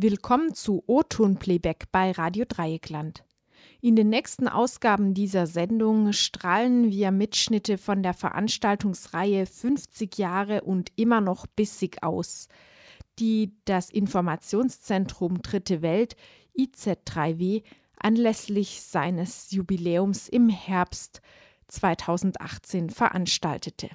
Willkommen zu O-Ton-Playback bei Radio Dreieckland. In den nächsten Ausgaben dieser Sendung strahlen wir Mitschnitte von der Veranstaltungsreihe 50 Jahre und immer noch bissig aus, die das Informationszentrum Dritte Welt IZ3W anlässlich seines Jubiläums im Herbst 2018 veranstaltete.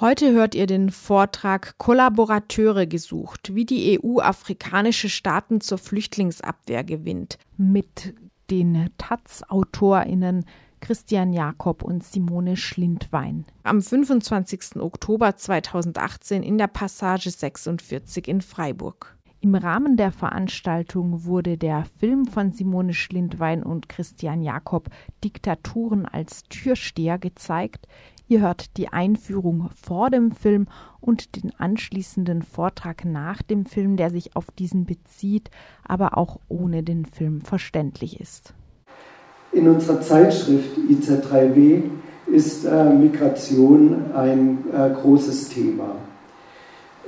Heute hört ihr den Vortrag Kollaborateure gesucht, wie die EU afrikanische Staaten zur Flüchtlingsabwehr gewinnt, mit den Taz-AutorInnen Christian Jakob und Simone Schlindwein. Am 25. Oktober 2018 in der Passage 46 in Freiburg. Im Rahmen der Veranstaltung wurde der Film von Simone Schlindwein und Christian Jakob Diktaturen als Türsteher gezeigt, Ihr hört die Einführung vor dem Film und den anschließenden Vortrag nach dem Film, der sich auf diesen bezieht, aber auch ohne den Film verständlich ist. In unserer Zeitschrift IZ3W ist äh, Migration ein äh, großes Thema.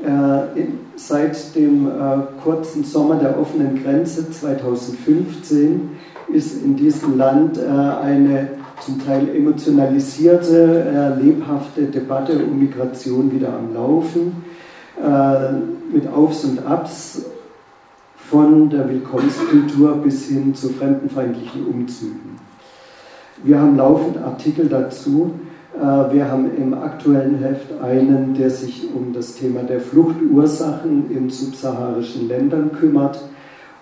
Äh, seit dem äh, kurzen Sommer der offenen Grenze 2015 ist in diesem Land äh, eine zum Teil emotionalisierte, äh, lebhafte Debatte um Migration wieder am Laufen, äh, mit Aufs und Abs von der Willkommenskultur bis hin zu fremdenfeindlichen Umzügen. Wir haben laufend Artikel dazu. Äh, wir haben im aktuellen Heft einen, der sich um das Thema der Fluchtursachen in subsaharischen Ländern kümmert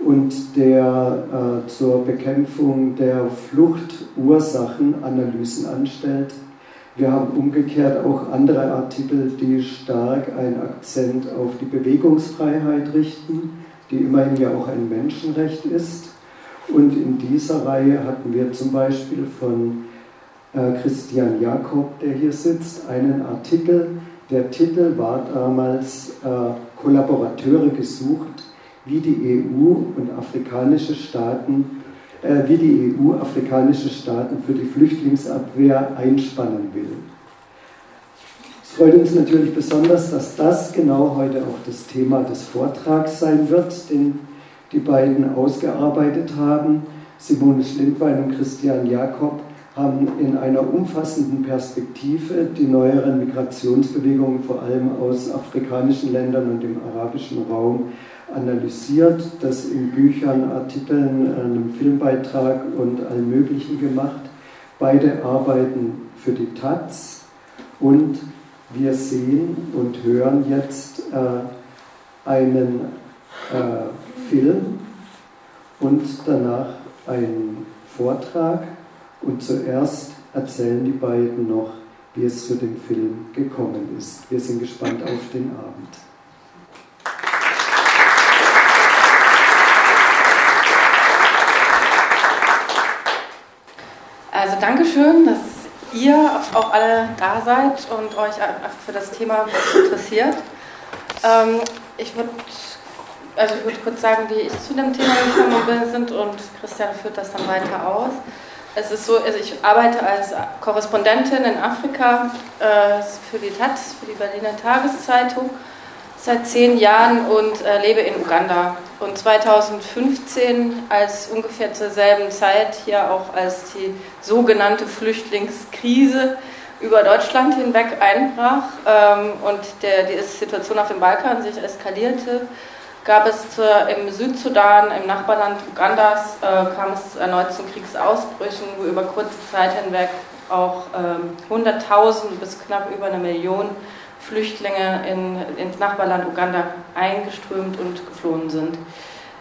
und der äh, zur Bekämpfung der Fluchtursachen Analysen anstellt. Wir haben umgekehrt auch andere Artikel, die stark einen Akzent auf die Bewegungsfreiheit richten, die immerhin ja auch ein Menschenrecht ist. Und in dieser Reihe hatten wir zum Beispiel von äh, Christian Jakob, der hier sitzt, einen Artikel. Der Titel war damals äh, Kollaborateure gesucht wie die EU und afrikanische Staaten, äh, wie die EU afrikanische Staaten für die Flüchtlingsabwehr einspannen will. Es freut uns natürlich besonders, dass das genau heute auch das Thema des Vortrags sein wird, den die beiden ausgearbeitet haben. Simone Schlindwein und Christian Jakob haben in einer umfassenden Perspektive die neueren Migrationsbewegungen vor allem aus afrikanischen Ländern und dem arabischen Raum analysiert, das in Büchern, Artikeln, einem Filmbeitrag und allem Möglichen gemacht. Beide arbeiten für die Taz und wir sehen und hören jetzt äh, einen äh, Film und danach einen Vortrag. Und zuerst erzählen die beiden noch, wie es zu dem Film gekommen ist. Wir sind gespannt auf den Abend. Also Dankeschön, dass ihr auch alle da seid und euch für das Thema interessiert. Ähm, ich würde also würd kurz sagen, wie ich zu dem Thema gekommen bin und Christian führt das dann weiter aus. Es ist so, also ich arbeite als Korrespondentin in Afrika äh, für die Taz, für die Berliner Tageszeitung seit zehn Jahren und äh, lebe in Uganda. Und 2015, als ungefähr zur selben Zeit hier auch als die sogenannte Flüchtlingskrise über Deutschland hinweg einbrach ähm, und der, die Situation auf dem Balkan sich eskalierte, gab es zur, im Südsudan, im Nachbarland Ugandas, äh, kam es erneut zu Kriegsausbrüchen, wo über kurze Zeit hinweg auch ähm, 100.000 bis knapp über eine Million Flüchtlinge in, ins Nachbarland Uganda eingeströmt und geflohen sind.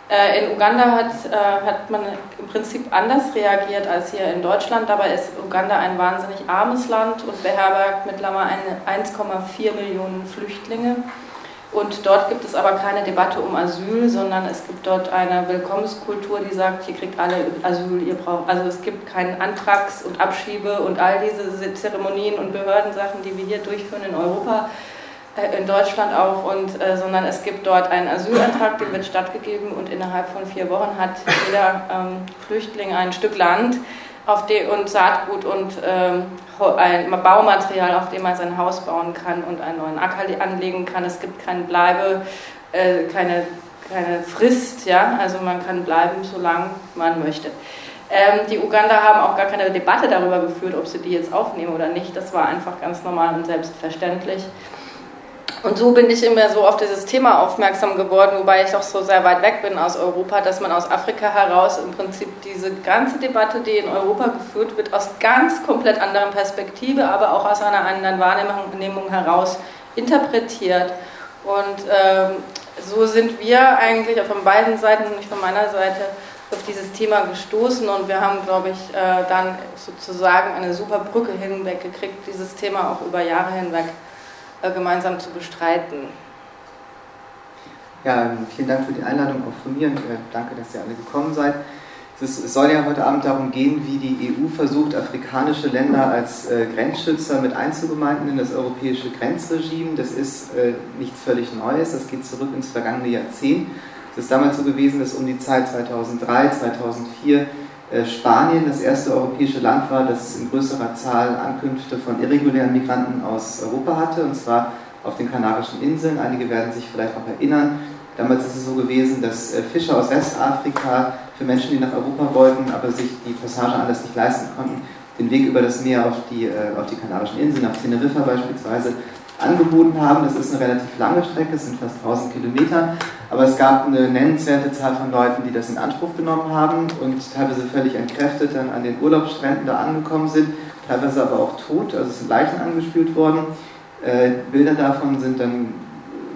Äh, in Uganda hat, äh, hat man im Prinzip anders reagiert als hier in Deutschland. Dabei ist Uganda ein wahnsinnig armes Land und beherbergt mittlerweile 1,4 Millionen Flüchtlinge. Und dort gibt es aber keine Debatte um Asyl, sondern es gibt dort eine Willkommenskultur, die sagt, ihr kriegt alle Asyl, ihr braucht. Also es gibt keinen Antrags- und Abschiebe und all diese Zeremonien und Behördensachen, die wir hier durchführen in Europa, äh, in Deutschland auch, und, äh, sondern es gibt dort einen Asylantrag, dem wird stattgegeben und innerhalb von vier Wochen hat jeder ähm, Flüchtling ein Stück Land auf die, und Saatgut und ähm, ein Baumaterial, auf dem man sein Haus bauen kann und einen neuen Acker anlegen kann. Es gibt keine Bleibe, äh, keine, keine Frist, ja, also man kann bleiben, solange man möchte. Ähm, die Uganda haben auch gar keine Debatte darüber geführt, ob sie die jetzt aufnehmen oder nicht. Das war einfach ganz normal und selbstverständlich. Und so bin ich immer so auf dieses Thema aufmerksam geworden, wobei ich auch so sehr weit weg bin aus Europa, dass man aus Afrika heraus im Prinzip diese ganze Debatte, die in Europa geführt wird, aus ganz komplett anderen Perspektive, aber auch aus einer anderen Wahrnehmung heraus interpretiert. Und ähm, so sind wir eigentlich von beiden Seiten, nicht von meiner Seite, auf dieses Thema gestoßen und wir haben, glaube ich, äh, dann sozusagen eine super Brücke hinweggekriegt, dieses Thema auch über Jahre hinweg gemeinsam zu bestreiten. Ja, vielen Dank für die Einladung auch von mir und äh, danke, dass ihr alle gekommen seid. Es soll ja heute Abend darum gehen, wie die EU versucht, afrikanische Länder als äh, Grenzschützer mit einzugemeinden in das europäische Grenzregime. Das ist äh, nichts völlig Neues, das geht zurück ins vergangene Jahrzehnt. Es ist damals so gewesen, dass um die Zeit 2003, 2004 äh, Spanien das erste europäische Land war, das in größerer Zahl Ankünfte von irregulären Migranten aus Europa hatte, und zwar auf den Kanarischen Inseln. Einige werden sich vielleicht noch erinnern. Damals ist es so gewesen, dass äh, Fischer aus Westafrika für Menschen, die nach Europa wollten, aber sich die Passage anders nicht leisten konnten, den Weg über das Meer auf die, äh, auf die Kanarischen Inseln, nach Teneriffa beispielsweise, angeboten haben. Das ist eine relativ lange Strecke, es sind fast 1000 Kilometer, aber es gab eine nennenswerte Zahl von Leuten, die das in Anspruch genommen haben und teilweise völlig entkräftet dann an den Urlaubsstränden da angekommen sind, teilweise aber auch tot, also es sind Leichen angespült worden. Äh, Bilder davon sind dann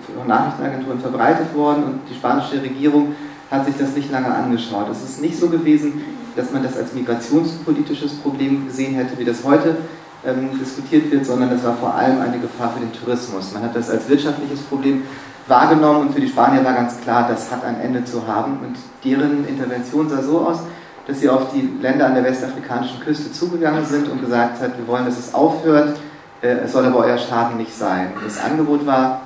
von Nachrichtenagenturen verbreitet worden und die spanische Regierung hat sich das nicht lange angeschaut. Es ist nicht so gewesen, dass man das als migrationspolitisches Problem gesehen hätte, wie das heute ähm, diskutiert wird, sondern es war vor allem eine Gefahr für den Tourismus. Man hat das als wirtschaftliches Problem wahrgenommen und für die Spanier war ganz klar, das hat ein Ende zu haben. Und deren Intervention sah so aus, dass sie auf die Länder an der westafrikanischen Küste zugegangen sind und gesagt hat, wir wollen, dass es aufhört, äh, es soll aber euer Schaden nicht sein. Das Angebot war,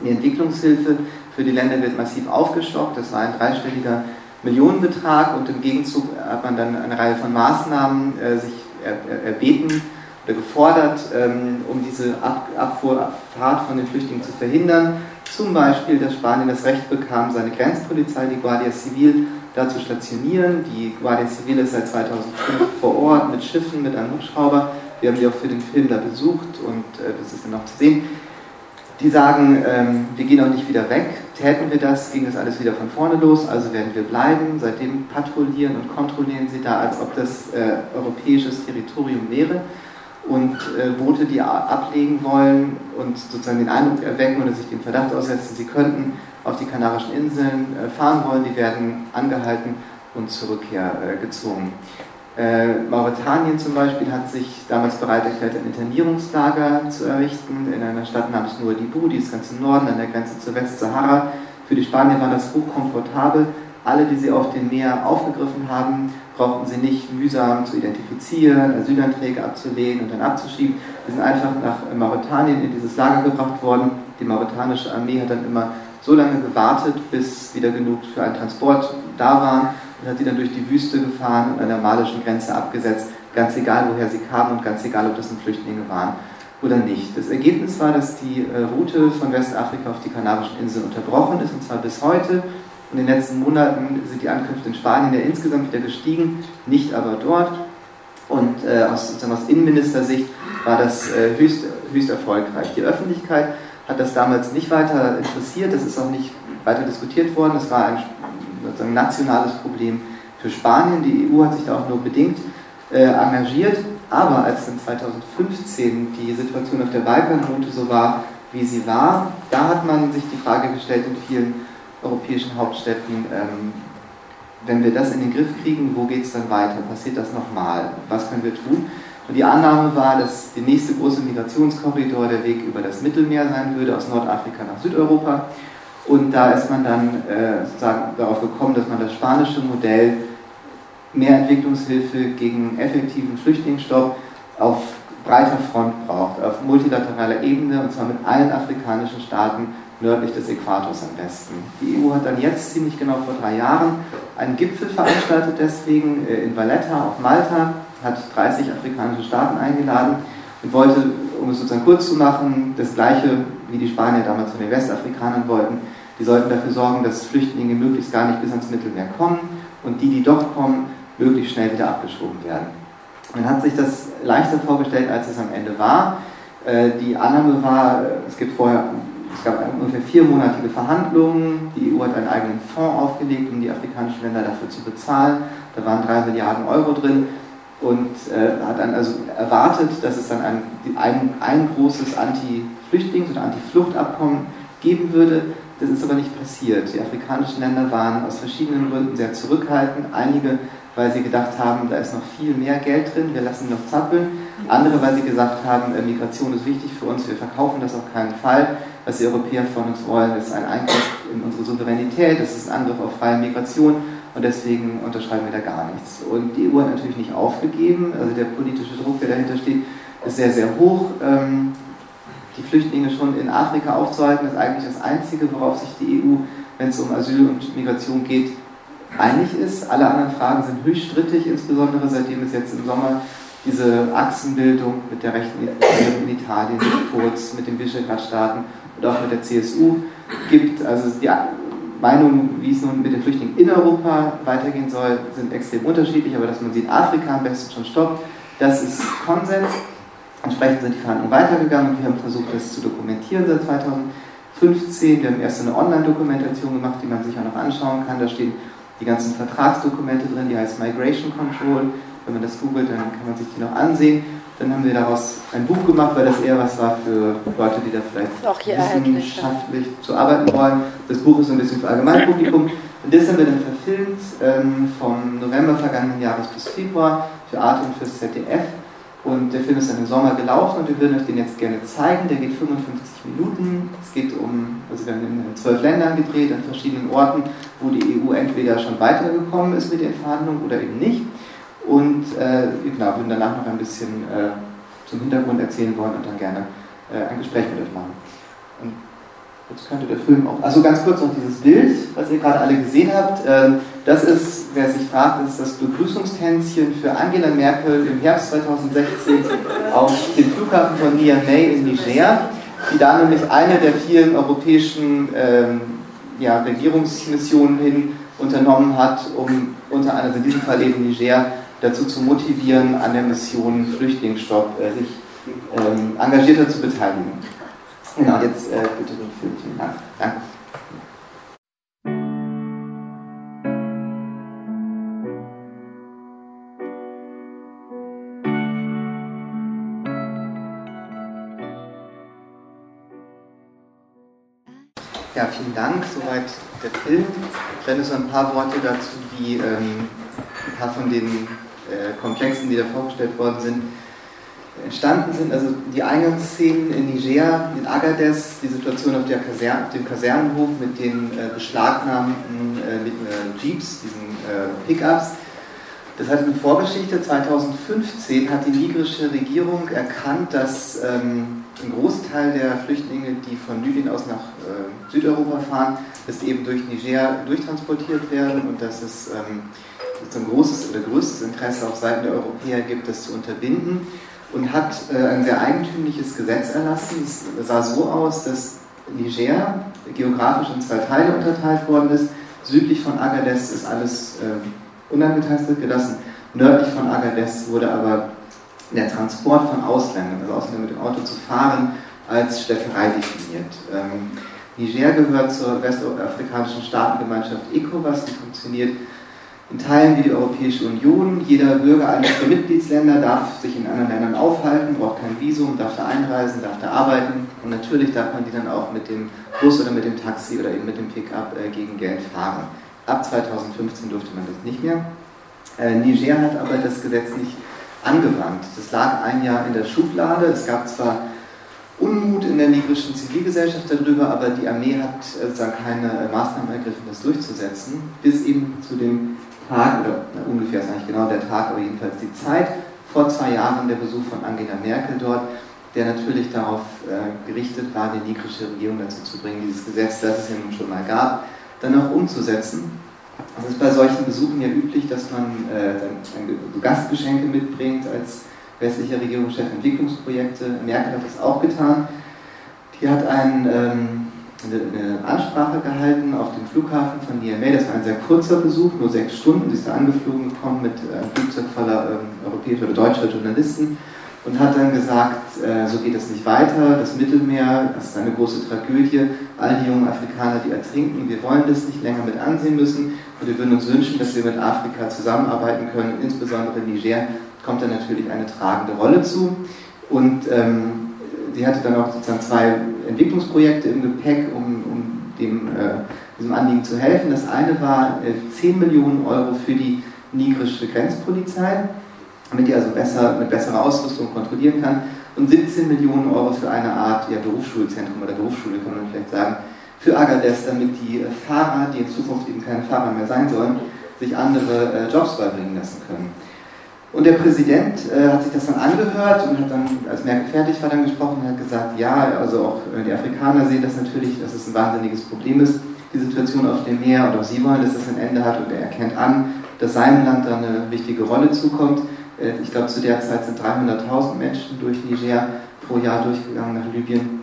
die Entwicklungshilfe für die Länder wird massiv aufgestockt, das war ein dreistelliger Millionenbetrag und im Gegenzug hat man dann eine Reihe von Maßnahmen äh, sich erbeten gefordert, ähm, um diese Abfuhrfahrt von den Flüchtlingen zu verhindern. Zum Beispiel, dass Spanien das Recht bekam, seine Grenzpolizei, die Guardia Civil, da zu stationieren. Die Guardia Civil ist seit 2005 vor Ort mit Schiffen, mit einem Hubschrauber. Wir haben die auch für den Film da besucht und äh, das ist dann auch zu sehen. Die sagen, ähm, wir gehen auch nicht wieder weg. Täten wir das, ging das alles wieder von vorne los, also werden wir bleiben. Seitdem patrouillieren und kontrollieren sie da, als ob das äh, europäisches Territorium wäre und äh, Boote, die ablegen wollen und sozusagen den Eindruck erwecken oder sich den Verdacht aussetzen, sie könnten auf die Kanarischen Inseln äh, fahren wollen, die werden angehalten und zurückgezwungen. Äh, Mauretanien zum Beispiel hat sich damals bereit erklärt, ein Internierungslager zu errichten in einer Stadt namens Nouadhibou, die ist ganz im Norden an der Grenze zur Westsahara. Für die Spanier war das hochkomfortabel. Alle, die sie auf dem Meer aufgegriffen haben, brauchten sie nicht mühsam zu identifizieren, Asylanträge abzulehnen und dann abzuschieben. Sie sind einfach nach Mauretanien in dieses Lager gebracht worden. Die mauretanische Armee hat dann immer so lange gewartet, bis wieder genug für einen Transport da waren und hat sie dann durch die Wüste gefahren und an der malischen Grenze abgesetzt, ganz egal woher sie kamen und ganz egal ob das nun Flüchtlinge waren oder nicht. Das Ergebnis war, dass die äh, Route von Westafrika auf die Kanarischen Inseln unterbrochen ist und zwar bis heute. In den letzten Monaten sind die Ankünfte in Spanien ja insgesamt wieder gestiegen, nicht aber dort. Und äh, aus, aus Innenministersicht war das äh, höchst, höchst erfolgreich. Die Öffentlichkeit hat das damals nicht weiter interessiert, das ist auch nicht weiter diskutiert worden, es war ein sozusagen nationales Problem für Spanien. Die EU hat sich da auch nur bedingt äh, engagiert, aber als dann 2015 die Situation auf der Balkanroute so war, wie sie war, da hat man sich die Frage gestellt in vielen europäischen Hauptstädten, ähm, wenn wir das in den Griff kriegen, wo geht es dann weiter? Passiert das nochmal? Was können wir tun? Und die Annahme war, dass der nächste große Migrationskorridor der Weg über das Mittelmeer sein würde, aus Nordafrika nach Südeuropa. Und da ist man dann äh, sozusagen darauf gekommen, dass man das spanische Modell mehr Entwicklungshilfe gegen effektiven Flüchtlingsstopp auf breiter Front braucht, auf multilateraler Ebene, und zwar mit allen afrikanischen Staaten nördlich des Äquators am besten. Die EU hat dann jetzt ziemlich genau vor drei Jahren einen Gipfel veranstaltet, deswegen äh, in Valletta auf Malta, hat 30 afrikanische Staaten eingeladen und wollte, um es sozusagen kurz zu machen, das gleiche wie die Spanier damals von den Westafrikanern wollten, Die sollten dafür sorgen, dass Flüchtlinge möglichst gar nicht bis ans Mittelmeer kommen und die, die doch kommen, möglichst schnell wieder abgeschoben werden. Man hat sich das leichter vorgestellt, als es am Ende war. Äh, die Annahme war, es gibt vorher es gab ungefähr viermonatige Verhandlungen. Die EU hat einen eigenen Fonds aufgelegt, um die afrikanischen Länder dafür zu bezahlen. Da waren drei Milliarden Euro drin und äh, hat dann also erwartet, dass es dann ein, ein, ein großes Anti-Flüchtlings- oder Anti-Fluchtabkommen geben würde. Das ist aber nicht passiert. Die afrikanischen Länder waren aus verschiedenen Gründen sehr zurückhaltend. Einige, weil sie gedacht haben, da ist noch viel mehr Geld drin, wir lassen noch zappeln. Andere, weil sie gesagt haben, äh, Migration ist wichtig für uns, wir verkaufen das auf keinen Fall. Was die Europäer von uns wollen, ist ein Eingriff in unsere Souveränität, das ist ein Angriff auf freie Migration und deswegen unterschreiben wir da gar nichts. Und die EU hat natürlich nicht aufgegeben, also der politische Druck, der dahinter steht, ist sehr, sehr hoch. Ähm, die Flüchtlinge schon in Afrika aufzuhalten, ist eigentlich das Einzige, worauf sich die EU, wenn es um Asyl und Migration geht, einig ist. Alle anderen Fragen sind höchst strittig, insbesondere seitdem es jetzt im Sommer diese Achsenbildung mit der rechten in Italien, mit Kurz, mit den Visegrad-Staaten und auch mit der CSU gibt. Also die Meinungen, wie es nun mit den Flüchtlingen in Europa weitergehen soll, sind extrem unterschiedlich, aber dass man sie in Afrika am besten schon stoppt, das ist Konsens. Entsprechend sind die Verhandlungen weitergegangen und wir haben versucht, das zu dokumentieren seit 2015. Wir haben erst eine Online-Dokumentation gemacht, die man sich auch noch anschauen kann. Da stehen die ganzen Vertragsdokumente drin, die heißt Migration Control. Wenn man das googelt, dann kann man sich die noch ansehen. Dann haben wir daraus ein Buch gemacht, weil das eher was war für Leute, die da vielleicht wissenschaftlich zu arbeiten wollen. Das Buch ist ein bisschen für Allgemeinpublikum. Und das haben wir dann verfilmt ähm, vom November vergangenen Jahres bis Februar für Arte und fürs ZDF. Und der Film ist dann im Sommer gelaufen und wir würden euch den jetzt gerne zeigen. Der geht 55 Minuten. Es geht um, also wir haben in zwölf Ländern gedreht, an verschiedenen Orten, wo die EU entweder schon weitergekommen ist mit den Verhandlungen oder eben nicht. Und äh, genau, würden danach noch ein bisschen äh, zum Hintergrund erzählen wollen und dann gerne äh, ein Gespräch mit euch machen. Und jetzt könnte der Film auch. Also ganz kurz noch dieses Bild, was ihr gerade alle gesehen habt. Ähm, das ist, wer sich fragt, das ist das Begrüßungstänzchen für Angela Merkel im Herbst 2016 auf dem Flughafen von Niamey in Niger, die da nämlich eine der vielen europäischen ähm, ja, Regierungsmissionen hin unternommen hat, um unter anderem in diesem Fall eben Niger dazu zu motivieren, an der Mission Flüchtlingsstopp äh, sich ähm, engagierter zu beteiligen. Genau, jetzt äh, bitte den Film. Dank. Danke. Ja, vielen Dank. Soweit der Film. Dann so ein paar Worte dazu, wie ähm, ein paar von den äh, Komplexen, die da vorgestellt worden sind, entstanden sind. Also die Eingangsszenen in Niger, in Agadez, die Situation auf, Kaserne, auf dem Kasernenhof mit den äh, beschlagnahmten äh, äh, Jeeps, diesen äh, Pickups. Das hat eine Vorgeschichte. 2015 hat die nigerische Regierung erkannt, dass ähm, ein Großteil der Flüchtlinge, die von Libyen aus nach äh, Südeuropa fahren, dass eben durch Niger durchtransportiert werden und dass es ähm, ein großes oder größtes Interesse auf Seiten der Europäer gibt, das zu unterbinden und hat äh, ein sehr eigentümliches Gesetz erlassen. Es sah so aus, dass Niger geografisch in zwei Teile unterteilt worden ist. Südlich von Agadez ist alles äh, unangetastet gelassen. Nördlich von Agadez wurde aber der Transport von Ausländern, also Ausländern mit dem Auto zu fahren, als Städterei definiert. Ähm, Niger gehört zur westafrikanischen Staatengemeinschaft ECOWAS, die funktioniert in Teilen wie die Europäische Union. Jeder Bürger eines der Mitgliedsländer darf sich in anderen Ländern aufhalten, braucht kein Visum, darf da einreisen, darf da arbeiten und natürlich darf man die dann auch mit dem Bus oder mit dem Taxi oder eben mit dem Pickup äh, gegen Geld fahren. Ab 2015 durfte man das nicht mehr. Äh, Niger hat aber das Gesetz nicht angewandt. Das lag ein Jahr in der Schublade. Es gab zwar Unmut in der nigerischen Zivilgesellschaft darüber, aber die Armee hat äh, sozusagen keine Maßnahmen ergriffen, das durchzusetzen, bis eben zu dem Tag, oder ungefähr ist eigentlich genau der Tag, aber jedenfalls die Zeit, vor zwei Jahren der Besuch von Angela Merkel dort, der natürlich darauf äh, gerichtet war, die nigerische Regierung dazu zu bringen, dieses Gesetz, das es ja nun schon mal gab, dann auch umzusetzen. Es ist bei solchen Besuchen ja üblich, dass man äh, so Gastgeschenke mitbringt als westlicher Regierungschef Entwicklungsprojekte. Merkel hat das auch getan. Die hat ein ähm, eine Ansprache gehalten auf dem Flughafen von Niamey. Das war ein sehr kurzer Besuch, nur sechs Stunden. Sie ist da angeflogen gekommen mit einem Flugzeug voller ähm, europäischer oder deutscher Journalisten und hat dann gesagt, äh, so geht es nicht weiter, das Mittelmeer, das ist eine große Tragödie, all die jungen Afrikaner, die ertrinken, wir wollen das nicht länger mit ansehen müssen. Und wir würden uns wünschen, dass wir mit Afrika zusammenarbeiten können, insbesondere Niger kommt da natürlich eine tragende Rolle zu. Und ähm, sie hatte dann auch sozusagen zwei Entwicklungsprojekte im Gepäck, um, um dem, äh, diesem Anliegen zu helfen. Das eine war äh, 10 Millionen Euro für die nigrische Grenzpolizei damit die also besser, mit besserer Ausrüstung kontrollieren kann. Und 17 Millionen Euro für eine Art ja, Berufsschulzentrum oder Berufsschule, kann man vielleicht sagen, für Agadez, damit die Fahrer, die in Zukunft eben keine Fahrer mehr sein sollen, sich andere äh, Jobs beibringen lassen können. Und der Präsident äh, hat sich das dann angehört und hat dann, als Merkel fertig war, dann gesprochen und hat gesagt, ja, also auch äh, die Afrikaner sehen das natürlich, dass es ein wahnsinniges Problem ist, die Situation auf dem Meer und auch sie wollen, dass es ein Ende hat und er erkennt an, dass seinem Land da eine wichtige Rolle zukommt. Äh, ich glaube, zu der Zeit sind 300.000 Menschen durch Niger pro Jahr durchgegangen nach Libyen.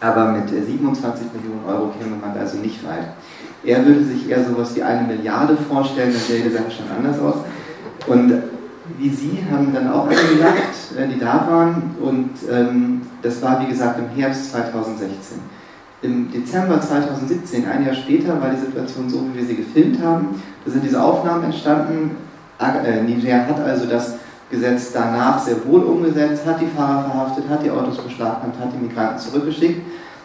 Aber mit 27 Millionen Euro käme man also nicht weit. Er würde sich eher sowas wie eine Milliarde vorstellen, dann sähe die schon anders aus. Und wie Sie haben dann auch äh, die da waren. Und ähm, das war, wie gesagt, im Herbst 2016. Im Dezember 2017, ein Jahr später, war die Situation so, wie wir sie gefilmt haben. Da sind diese Aufnahmen entstanden. Äh, Niger hat also das Gesetz danach sehr wohl umgesetzt, hat die Fahrer verhaftet, hat die Autos beschlagnahmt, hat die Migranten zurückgeschickt.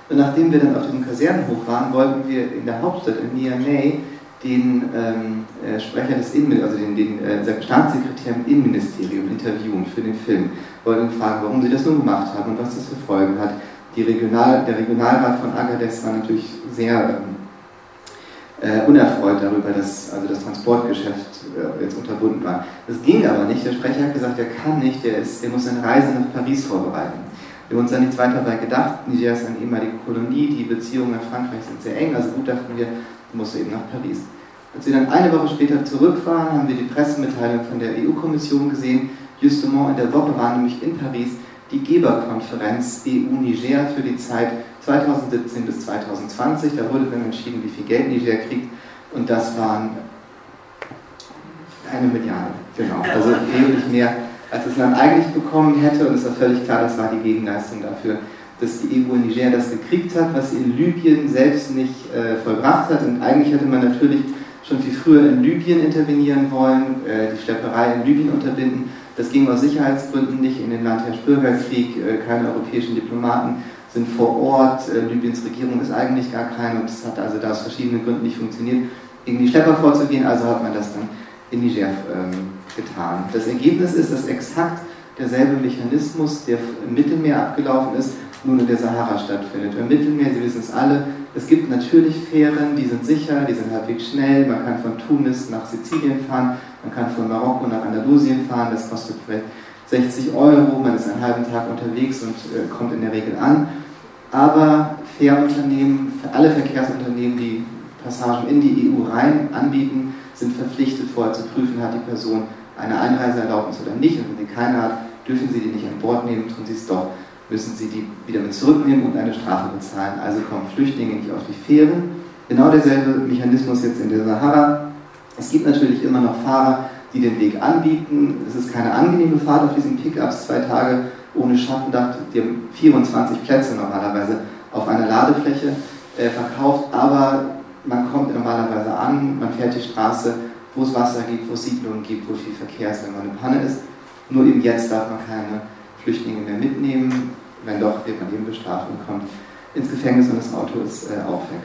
Und nachdem wir dann auf diesem Kasernenhof waren, wollten wir in der Hauptstadt, in Niamey, den ähm, äh, Sprecher des Innen, also den, den äh, Staatssekretär im Innenministerium interviewen für den Film. Wollten fragen, warum sie das nun gemacht haben und was das für Folgen hat. Regional, der Regionalrat von Agadez war natürlich sehr ähm, äh, unerfreut darüber, dass also das Transportgeschäft äh, jetzt unterbunden war. Das ging aber nicht. Der Sprecher hat gesagt, er kann nicht, der, ist, der muss seine Reise nach Paris vorbereiten. Wir haben uns dann nichts weiter dabei gedacht. Niger ist eine ehemalige Kolonie, die Beziehungen nach Frankreich sind sehr eng, also gut dachten wir, er muss eben nach Paris. Als wir dann eine Woche später zurück waren, haben wir die Pressemitteilung von der EU-Kommission gesehen. Justement in der Woche war nämlich in Paris die Geberkonferenz EU-Niger für die Zeit 2017 bis 2020. Da wurde dann entschieden, wie viel Geld Niger kriegt. Und das waren eine Milliarde, genau. Also wesentlich mehr, als das Land eigentlich bekommen hätte. Und es war völlig klar, das war die Gegenleistung dafür, dass die EU in Niger das gekriegt hat, was sie in Libyen selbst nicht äh, vollbracht hat. Und eigentlich hätte man natürlich schon viel früher in Libyen intervenieren wollen, äh, die Schlepperei in Libyen unterbinden. Das ging aus Sicherheitsgründen nicht. In dem Land herrscht Bürgerkrieg, äh, keine europäischen Diplomaten sind vor Ort. Äh, Libyens Regierung ist eigentlich gar keine und es hat also da aus verschiedenen Gründen nicht funktioniert, gegen die Schlepper vorzugehen. Also hat man das dann in Niger ähm, getan. Das Ergebnis ist, dass exakt derselbe Mechanismus, der im Mittelmeer abgelaufen ist, nun in der Sahara stattfindet. Im Mittelmeer, Sie wissen es alle, es gibt natürlich Fähren, die sind sicher, die sind halbwegs schnell. Man kann von Tunis nach Sizilien fahren, man kann von Marokko nach Andalusien fahren, das kostet vielleicht 60 Euro, man ist einen halben Tag unterwegs und äh, kommt in der Regel an. Aber Fährunternehmen, alle Verkehrsunternehmen, die Passagen in die EU rein anbieten, sind verpflichtet vorher zu prüfen, hat die Person eine Einreiseerlaubnis oder nicht. Und wenn sie keine hat, dürfen sie die nicht an Bord nehmen, tun sie es doch, müssen sie die wieder mit zurücknehmen und eine Strafe bezahlen. Also kommen Flüchtlinge nicht auf die Fähren. Genau derselbe Mechanismus jetzt in der Sahara. Es gibt natürlich immer noch Fahrer, die den Weg anbieten. Es ist keine angenehme Fahrt auf diesen Pickups, zwei Tage ohne Schattendach. Die haben 24 Plätze normalerweise auf einer Ladefläche äh, verkauft, aber man kommt normalerweise an, man fährt die Straße, wo es Wasser gibt, wo es Siedlungen gibt, wo viel Verkehr ist, wenn man eine Panne ist. Nur eben jetzt darf man keine Flüchtlinge mehr mitnehmen. Wenn doch, wird man eben bestraft und kommt ins Gefängnis und das Auto ist äh, auch weg.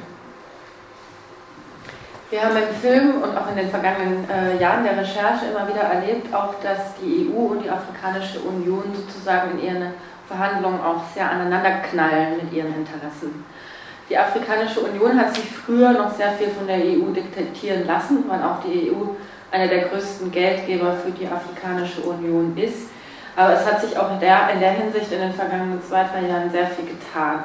Wir haben im Film und auch in den vergangenen äh, Jahren der Recherche immer wieder erlebt, auch dass die EU und die Afrikanische Union sozusagen in ihren Verhandlungen auch sehr aneinander knallen mit ihren Interessen. Die Afrikanische Union hat sich früher noch sehr viel von der EU diktieren lassen, weil auch die EU einer der größten Geldgeber für die Afrikanische Union ist. Aber es hat sich auch in der, in der Hinsicht in den vergangenen zwei, drei Jahren sehr viel getan.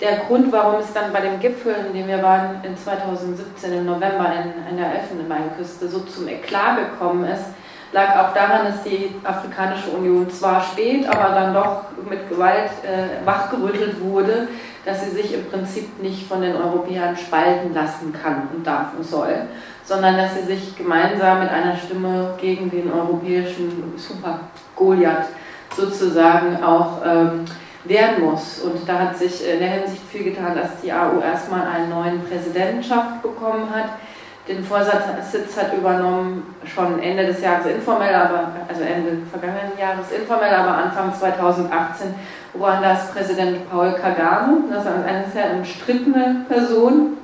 Der Grund, warum es dann bei dem Gipfel, in dem wir waren in 2017 im November in, in der Elfenbeinküste, so zum Eklat gekommen ist, lag auch daran, dass die Afrikanische Union zwar spät, aber dann doch mit Gewalt äh, wachgerüttelt wurde, dass sie sich im Prinzip nicht von den Europäern spalten lassen kann und darf und soll, sondern dass sie sich gemeinsam mit einer Stimme gegen den europäischen Super Goliath sozusagen auch ähm, wehren muss. Und da hat sich in der Hinsicht viel getan, dass die AU erstmal einen neuen Präsidentschaft bekommen hat den Vorsitz hat übernommen, schon Ende des Jahres informell, aber, also Ende vergangenen Jahres informell, aber Anfang 2018 Ruandas Präsident Paul Kagame. Das ist eine sehr umstrittene Person.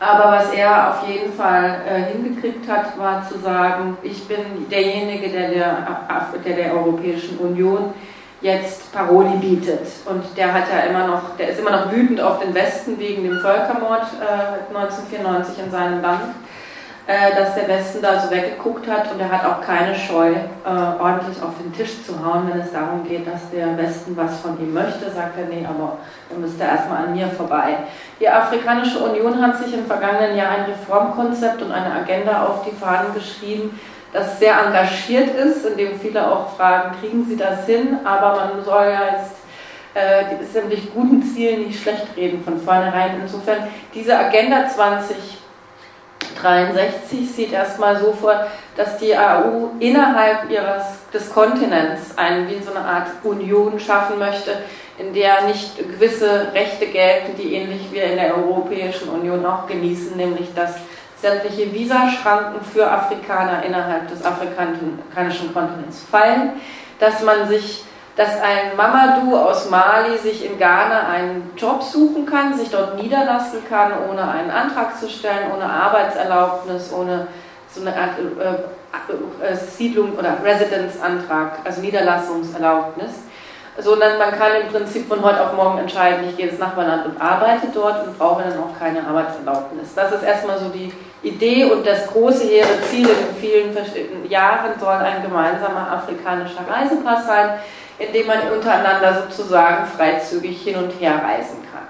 Aber was er auf jeden Fall äh, hingekriegt hat, war zu sagen, ich bin derjenige, der der, der der Europäischen Union jetzt Paroli bietet. Und der hat ja immer noch, der ist immer noch wütend auf den Westen wegen dem Völkermord äh, 1994 in seinem Land, äh, dass der Westen da so weggeguckt hat und er hat auch keine Scheu, äh, ordentlich auf den Tisch zu hauen, wenn es darum geht, dass der Westen was von ihm möchte, sagt er, nee, aber dann müsste er erstmal an mir vorbei. Die Afrikanische Union hat sich im vergangenen Jahr ein Reformkonzept und eine Agenda auf die Fahnen geschrieben, das sehr engagiert ist, in dem viele auch fragen, kriegen Sie das hin? Aber man soll ja jetzt äh, sämtlich guten Zielen nicht schlecht reden von vornherein. Insofern, diese Agenda 2063 sieht erstmal so vor, dass die AU innerhalb ihres, des Kontinents eine, wie so eine Art Union schaffen möchte, in der nicht gewisse Rechte gelten, die ähnlich wie in der Europäischen Union auch genießen, nämlich dass sämtliche Visaschranken für Afrikaner innerhalb des afrikanischen Kontinents fallen, dass man sich, dass ein Mamadou aus Mali sich in Ghana einen Job suchen kann, sich dort niederlassen kann, ohne einen Antrag zu stellen, ohne Arbeitserlaubnis, ohne so eine Art äh, äh, Siedlung oder Residenzantrag, also Niederlassungserlaubnis sondern man kann im Prinzip von heute auf morgen entscheiden, ich gehe ins Nachbarland und arbeite dort und brauche dann auch keine Arbeitserlaubnis. Das ist erstmal so die Idee und das große hehre Ziel in vielen verschiedenen Jahren soll ein gemeinsamer afrikanischer Reisepass sein, in dem man untereinander sozusagen freizügig hin und her reisen kann.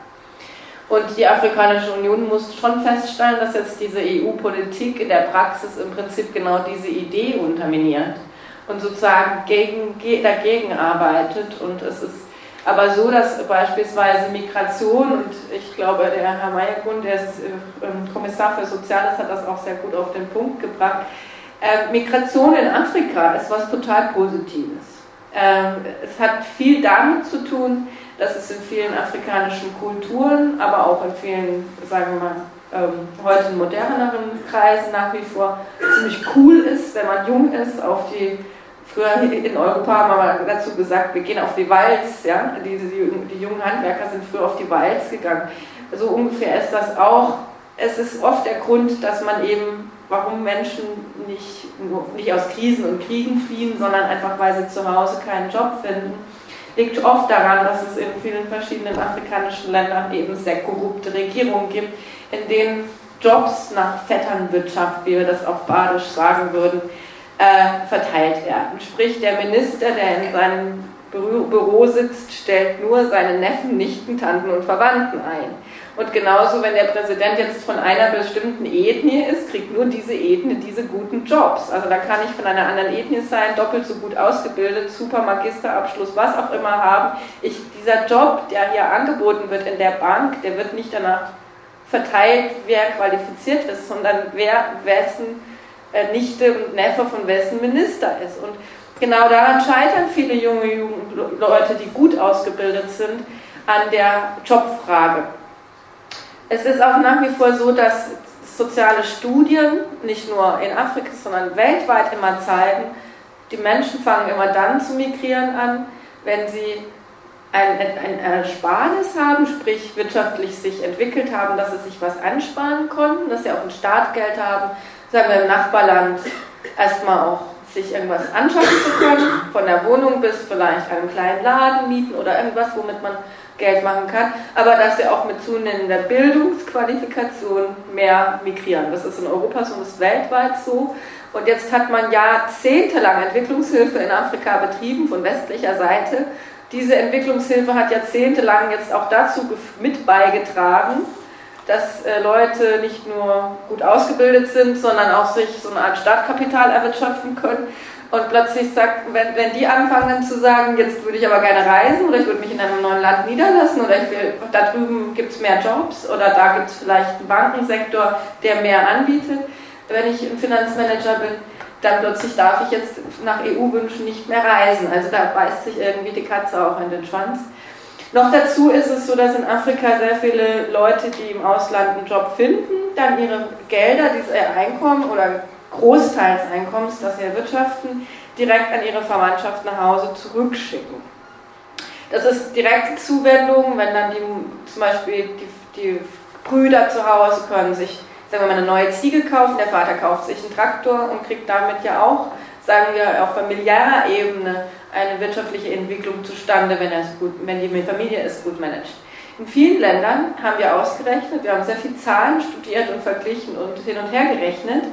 Und die Afrikanische Union muss schon feststellen, dass jetzt diese EU-Politik in der Praxis im Prinzip genau diese Idee unterminiert und sozusagen gegen, dagegen arbeitet. Und es ist aber so, dass beispielsweise Migration, und ich glaube, der Herr Meyergrund, der ist äh, ähm, Kommissar für Soziales, hat das auch sehr gut auf den Punkt gebracht. Äh, Migration in Afrika ist was total Positives. Ähm, es hat viel damit zu tun, dass es in vielen afrikanischen Kulturen, aber auch in vielen, sagen wir mal, ähm, heute moderneren Kreisen nach wie vor ziemlich cool ist, wenn man jung ist, auf die Früher in Europa haben wir dazu gesagt, wir gehen auf die Walz. Ja? Die, die, die jungen Handwerker sind früher auf die Walz gegangen. So ungefähr ist das auch. Es ist oft der Grund, dass man eben, warum Menschen nicht, nicht aus Krisen und Kriegen fliehen, sondern einfach, weil sie zu Hause keinen Job finden, liegt oft daran, dass es in vielen verschiedenen afrikanischen Ländern eben sehr korrupte Regierungen gibt, in denen Jobs nach Vetternwirtschaft, wie wir das auf Badisch sagen würden, äh, verteilt werden. Sprich, der Minister, der in seinem Büro sitzt, stellt nur seine Neffen, Nichten, Tanten und Verwandten ein. Und genauso, wenn der Präsident jetzt von einer bestimmten Ethnie ist, kriegt nur diese Ethnie diese guten Jobs. Also da kann ich von einer anderen Ethnie sein, doppelt so gut ausgebildet, super Magisterabschluss, was auch immer haben. Ich, dieser Job, der hier angeboten wird in der Bank, der wird nicht danach verteilt, wer qualifiziert ist, sondern wer wessen äh, Nichte und Neffe von wessen Minister ist. Und genau daran scheitern viele junge Leute, die gut ausgebildet sind, an der Jobfrage. Es ist auch nach wie vor so, dass soziale Studien, nicht nur in Afrika, sondern weltweit immer zeigen, die Menschen fangen immer dann zu migrieren an, wenn sie ein, ein, Ersparnis haben, sprich wirtschaftlich sich entwickelt haben, dass sie sich was ansparen konnten, dass sie auch ein Startgeld haben, sagen wir im Nachbarland, erstmal auch sich irgendwas anschaffen zu können, von der Wohnung bis vielleicht einem kleinen Laden mieten oder irgendwas, womit man Geld machen kann, aber dass sie auch mit zunehmender Bildungsqualifikation mehr migrieren. Das ist in Europa so und ist weltweit so. Und jetzt hat man jahrzehntelang Entwicklungshilfe in Afrika betrieben von westlicher Seite. Diese Entwicklungshilfe hat jahrzehntelang jetzt auch dazu mit beigetragen, dass äh, Leute nicht nur gut ausgebildet sind, sondern auch sich so eine Art Startkapital erwirtschaften können. Und plötzlich sagt, wenn, wenn die anfangen zu sagen, jetzt würde ich aber gerne reisen oder ich würde mich in einem neuen Land niederlassen oder ich will, da drüben gibt es mehr Jobs oder da gibt es vielleicht einen Bankensektor, der mehr anbietet. Wenn ich ein Finanzmanager bin, dann plötzlich darf ich jetzt nach EU-Wünschen nicht mehr reisen. Also da beißt sich irgendwie die Katze auch in den Schwanz. Noch dazu ist es so, dass in Afrika sehr viele Leute, die im Ausland einen Job finden, dann ihre Gelder, dieses Einkommen oder Großteil des Einkommens, das sie erwirtschaften, direkt an ihre Verwandtschaft nach Hause zurückschicken. Das ist direkte Zuwendung, wenn dann die, zum Beispiel die, die Brüder zu Hause können sich sagen wir mal, eine neue Ziege kaufen, der Vater kauft sich einen Traktor und kriegt damit ja auch, sagen wir, auf familiärer Ebene eine wirtschaftliche Entwicklung zustande, wenn, er es gut, wenn die Familie es gut managt. In vielen Ländern haben wir ausgerechnet, wir haben sehr viele Zahlen studiert und verglichen und hin und her gerechnet.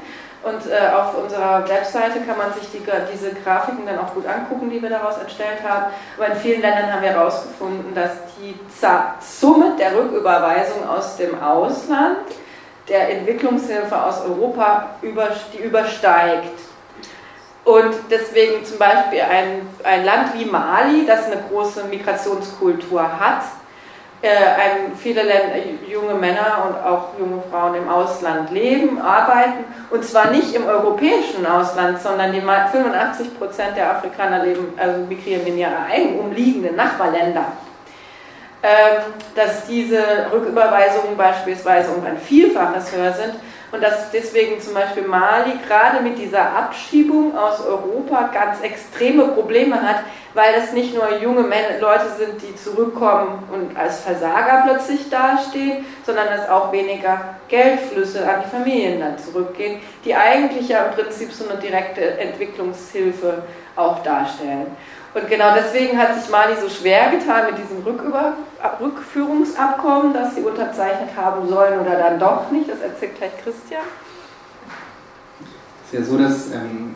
Und äh, auf unserer Webseite kann man sich die, diese Grafiken dann auch gut angucken, die wir daraus erstellt haben. Aber in vielen Ländern haben wir herausgefunden, dass die Summe der Rücküberweisung aus dem Ausland der Entwicklungshilfe aus Europa über, die übersteigt. Und deswegen zum Beispiel ein, ein Land wie Mali, das eine große Migrationskultur hat, äh, ein, viele Länder, junge Männer und auch junge Frauen im Ausland leben, arbeiten, und zwar nicht im europäischen Ausland, sondern die 85 Prozent der Afrikaner leben, also migrieren in ihre eigenen umliegenden Nachbarländer. Ähm, dass diese Rücküberweisungen beispielsweise um ein Vielfaches höher sind und dass deswegen zum Beispiel Mali gerade mit dieser Abschiebung aus Europa ganz extreme Probleme hat, weil es nicht nur junge Leute sind, die zurückkommen und als Versager plötzlich dastehen, sondern es auch weniger Geldflüsse an die Familien dann zurückgehen, die eigentlich ja im Prinzip so eine direkte Entwicklungshilfe auch darstellen. Und genau deswegen hat sich Mali so schwer getan mit diesem Rücküber Rückführungsabkommen, das sie unterzeichnet haben sollen oder dann doch nicht. Das erzählt gleich Christian. Es ist ja so, dass ähm,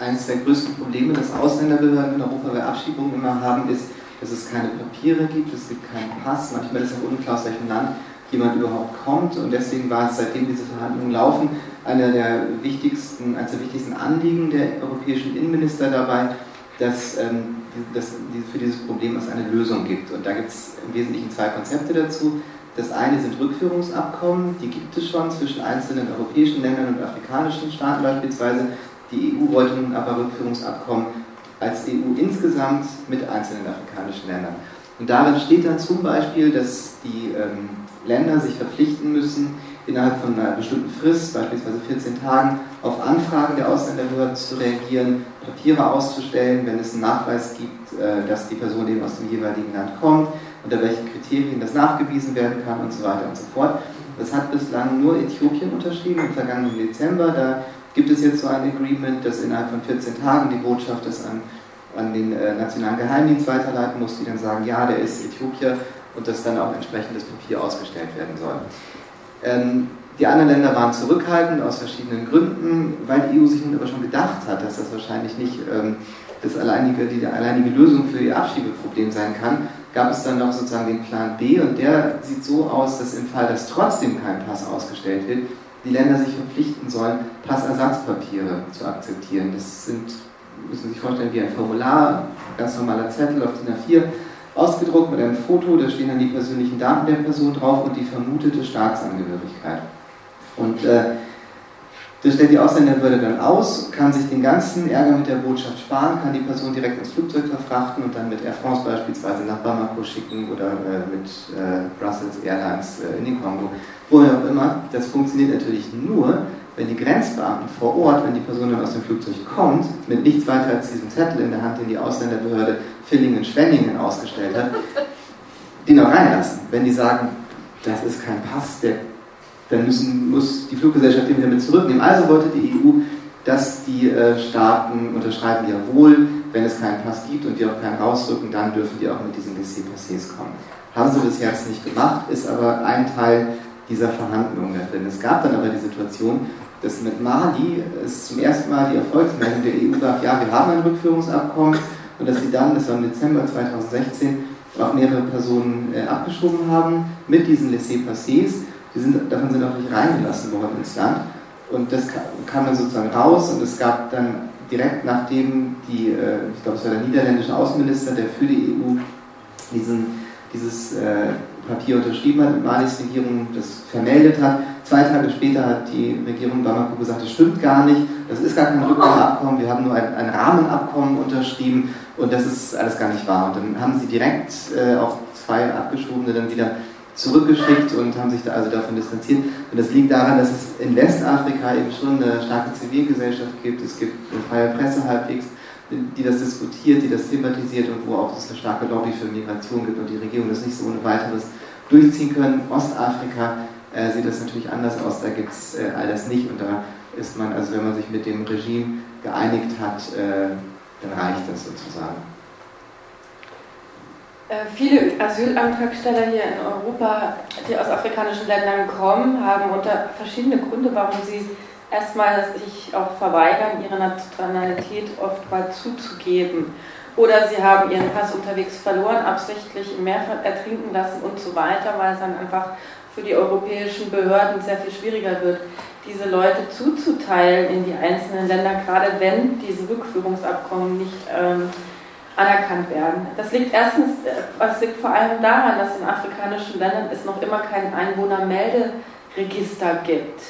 eines der größten Probleme, das Ausländerbehörden in Europa bei Abschiebungen immer haben, ist, dass es keine Papiere gibt, es gibt keinen Pass, manchmal ist es auch unklar, aus welchem Land jemand überhaupt kommt und deswegen war es, seitdem diese Verhandlungen laufen, einer der wichtigsten, eines der wichtigsten Anliegen der europäischen Innenminister dabei, dass, ähm, dass für dieses Problem es eine Lösung gibt. Und da gibt es im Wesentlichen zwei Konzepte dazu. Das eine sind Rückführungsabkommen, die gibt es schon zwischen einzelnen europäischen Ländern und afrikanischen Staaten beispielsweise. Die EU wollte nun aber Rückführungsabkommen als EU insgesamt mit einzelnen afrikanischen Ländern. Und darin steht dann zum Beispiel, dass die ähm, Länder sich verpflichten müssen, innerhalb von einer bestimmten Frist, beispielsweise 14 Tagen, auf Anfragen der Ausländerbehörden zu reagieren, Papiere auszustellen, wenn es einen Nachweis gibt, äh, dass die Person eben aus dem jeweiligen Land kommt, unter welchen Kriterien das nachgewiesen werden kann und so weiter und so fort. Das hat bislang nur Äthiopien unterschrieben im vergangenen Dezember. Da gibt es jetzt so ein Agreement, dass innerhalb von 14 Tagen die Botschaft das an, an den äh, nationalen Geheimdienst weiterleiten muss, die dann sagen, ja, der ist Äthiopier und dass dann auch entsprechendes Papier ausgestellt werden soll. Ähm, die anderen Länder waren zurückhaltend aus verschiedenen Gründen, weil die EU sich nun aber schon gedacht hat, dass das wahrscheinlich nicht ähm, das alleinige, die alleinige Lösung für ihr Abschiebeproblem sein kann, gab es dann noch sozusagen den Plan B und der sieht so aus, dass im Fall, dass trotzdem kein Pass ausgestellt wird, die Länder sich verpflichten sollen, Passersatzpapiere zu akzeptieren. Das sind, müssen Sie sich vorstellen, wie ein Formular, ganz normaler Zettel auf DIN A4, ausgedruckt mit einem Foto, da stehen dann die persönlichen Daten der Person drauf und die vermutete Staatsangehörigkeit. Und äh, das stellt die Ausländerbehörde dann aus, kann sich den ganzen Ärger mit der Botschaft sparen, kann die Person direkt ins Flugzeug verfrachten und dann mit Air France beispielsweise nach Bamako schicken oder äh, mit äh, Brussels Airlines äh, in den Kongo. Woher auch immer. Das funktioniert natürlich nur, wenn die Grenzbeamten vor Ort, wenn die Person dann aus dem Flugzeug kommt, mit nichts weiter als diesem Zettel in der Hand, den die Ausländerbehörde Villingen-Schwenningen ausgestellt hat, die noch reinlassen. Wenn die sagen, das ist kein Pass, der, dann müssen, muss die Fluggesellschaft den wieder mit zurücknehmen. Also wollte die EU, dass die äh, Staaten unterschreiben, jawohl, wenn es keinen Pass gibt und die auch keinen rausrücken, dann dürfen die auch mit diesen Laissez-Passés kommen. Haben sie bis jetzt nicht gemacht, ist aber ein Teil dieser Verhandlungen da drin. Es gab dann aber die Situation, dass mit Mali es zum ersten Mal die Erfolgsmeldung der EU gab, ja, wir haben ein Rückführungsabkommen und dass sie dann, das war im Dezember 2016, auch mehrere Personen äh, abgeschoben haben mit diesen Laissez-Passés die sind, davon sind auch nicht reingelassen worden ins Land. Und das kam dann sozusagen raus und es gab dann direkt nachdem die, äh, ich glaube es war der niederländische Außenminister, der für die EU diesen, dieses äh, Papier unterschrieben hat, mit Malis Regierung das vermeldet hat. Zwei Tage später hat die Regierung Bamako gesagt, das stimmt gar nicht, das ist gar kein Rücknahmeabkommen, wir haben nur ein, ein, Rahmenabkommen unterschrieben und das ist alles gar nicht wahr. Und dann haben sie direkt äh, auch zwei Abgeschobene dann wieder zurückgeschickt und haben sich da also davon distanziert. Und das liegt daran, dass es in Westafrika eben schon eine starke Zivilgesellschaft gibt, es gibt eine freie Presse halbwegs, die das diskutiert, die das thematisiert und wo auch es eine starke Lobby für Migration gibt und die Regierung das nicht so ohne weiteres durchziehen können. Ostafrika äh, sieht das natürlich anders aus, da gibt es äh, all das nicht und da ist man, also wenn man sich mit dem Regime geeinigt hat, äh, dann reicht das sozusagen. Äh, viele Asylantragsteller hier in Europa, die aus afrikanischen Ländern kommen, haben unter verschiedene Gründe, warum sie erstmal sich auch verweigern, ihre Nationalität oft mal zuzugeben. Oder sie haben ihren Pass unterwegs verloren, absichtlich im Meer ertrinken lassen und so weiter, weil es dann einfach für die europäischen Behörden sehr viel schwieriger wird, diese Leute zuzuteilen in die einzelnen Länder, gerade wenn diese Rückführungsabkommen nicht ähm, anerkannt werden. Das liegt erstens, das äh, liegt vor allem daran, dass in afrikanischen Ländern es noch immer kein Einwohnermelderegister gibt.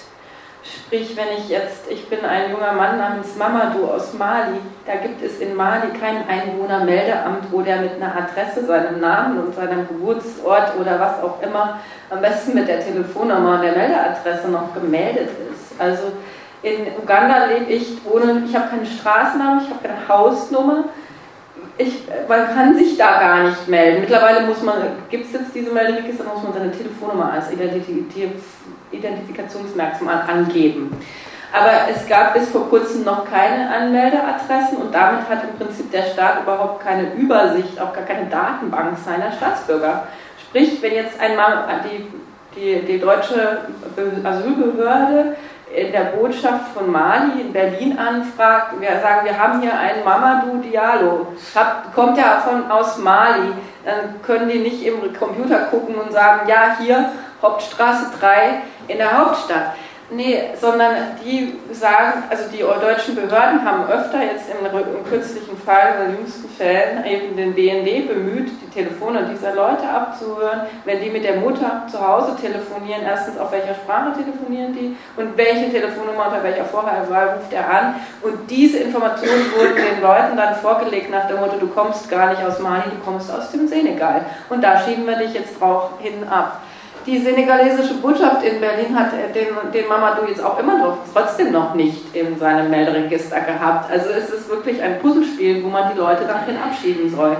Sprich, wenn ich jetzt, ich bin ein junger Mann namens Mamadou aus Mali, da gibt es in Mali kein Einwohnermeldeamt, wo der mit einer Adresse, seinem Namen und seinem Geburtsort oder was auch immer, am besten mit der Telefonnummer und der Meldeadresse noch gemeldet ist. Also in Uganda lebe ich ohne, ich habe keine Straßennamen, ich habe keine Hausnummer, ich, man kann sich da gar nicht melden. Mittlerweile muss man, gibt es jetzt diese Melderegister, muss man seine Telefonnummer als Identifikationsmerkmal angeben. Aber es gab bis vor kurzem noch keine Anmeldeadressen und damit hat im Prinzip der Staat überhaupt keine Übersicht, auch gar keine Datenbank seiner Staatsbürger. Sprich, wenn jetzt einmal die, die, die deutsche Asylbehörde in der Botschaft von Mali in Berlin anfragt, wir sagen, wir haben hier einen Mamadou Diallo, Hab, kommt ja von, aus Mali, dann können die nicht im Computer gucken und sagen, ja, hier Hauptstraße 3 in der Hauptstadt. Nee, sondern die sagen, also die deutschen Behörden haben öfter jetzt im, im kürzlichen Fall, in den jüngsten Fällen, eben den BND bemüht, die Telefone dieser Leute abzuhören, wenn die mit der Mutter zu Hause telefonieren, erstens auf welcher Sprache telefonieren die und welche Telefonnummer unter welcher Vorwahl ruft er an. Und diese Informationen wurden den Leuten dann vorgelegt nach dem Motto, du kommst gar nicht aus Mali, du kommst aus dem Senegal. Und da schieben wir dich jetzt drauf hin ab. Die senegalesische Botschaft in Berlin hat den, den Mamadou jetzt auch immer noch, trotzdem noch nicht in seinem Melderegister gehabt. Also es ist wirklich ein Puzzlespiel, wo man die Leute dann hin abschieben soll.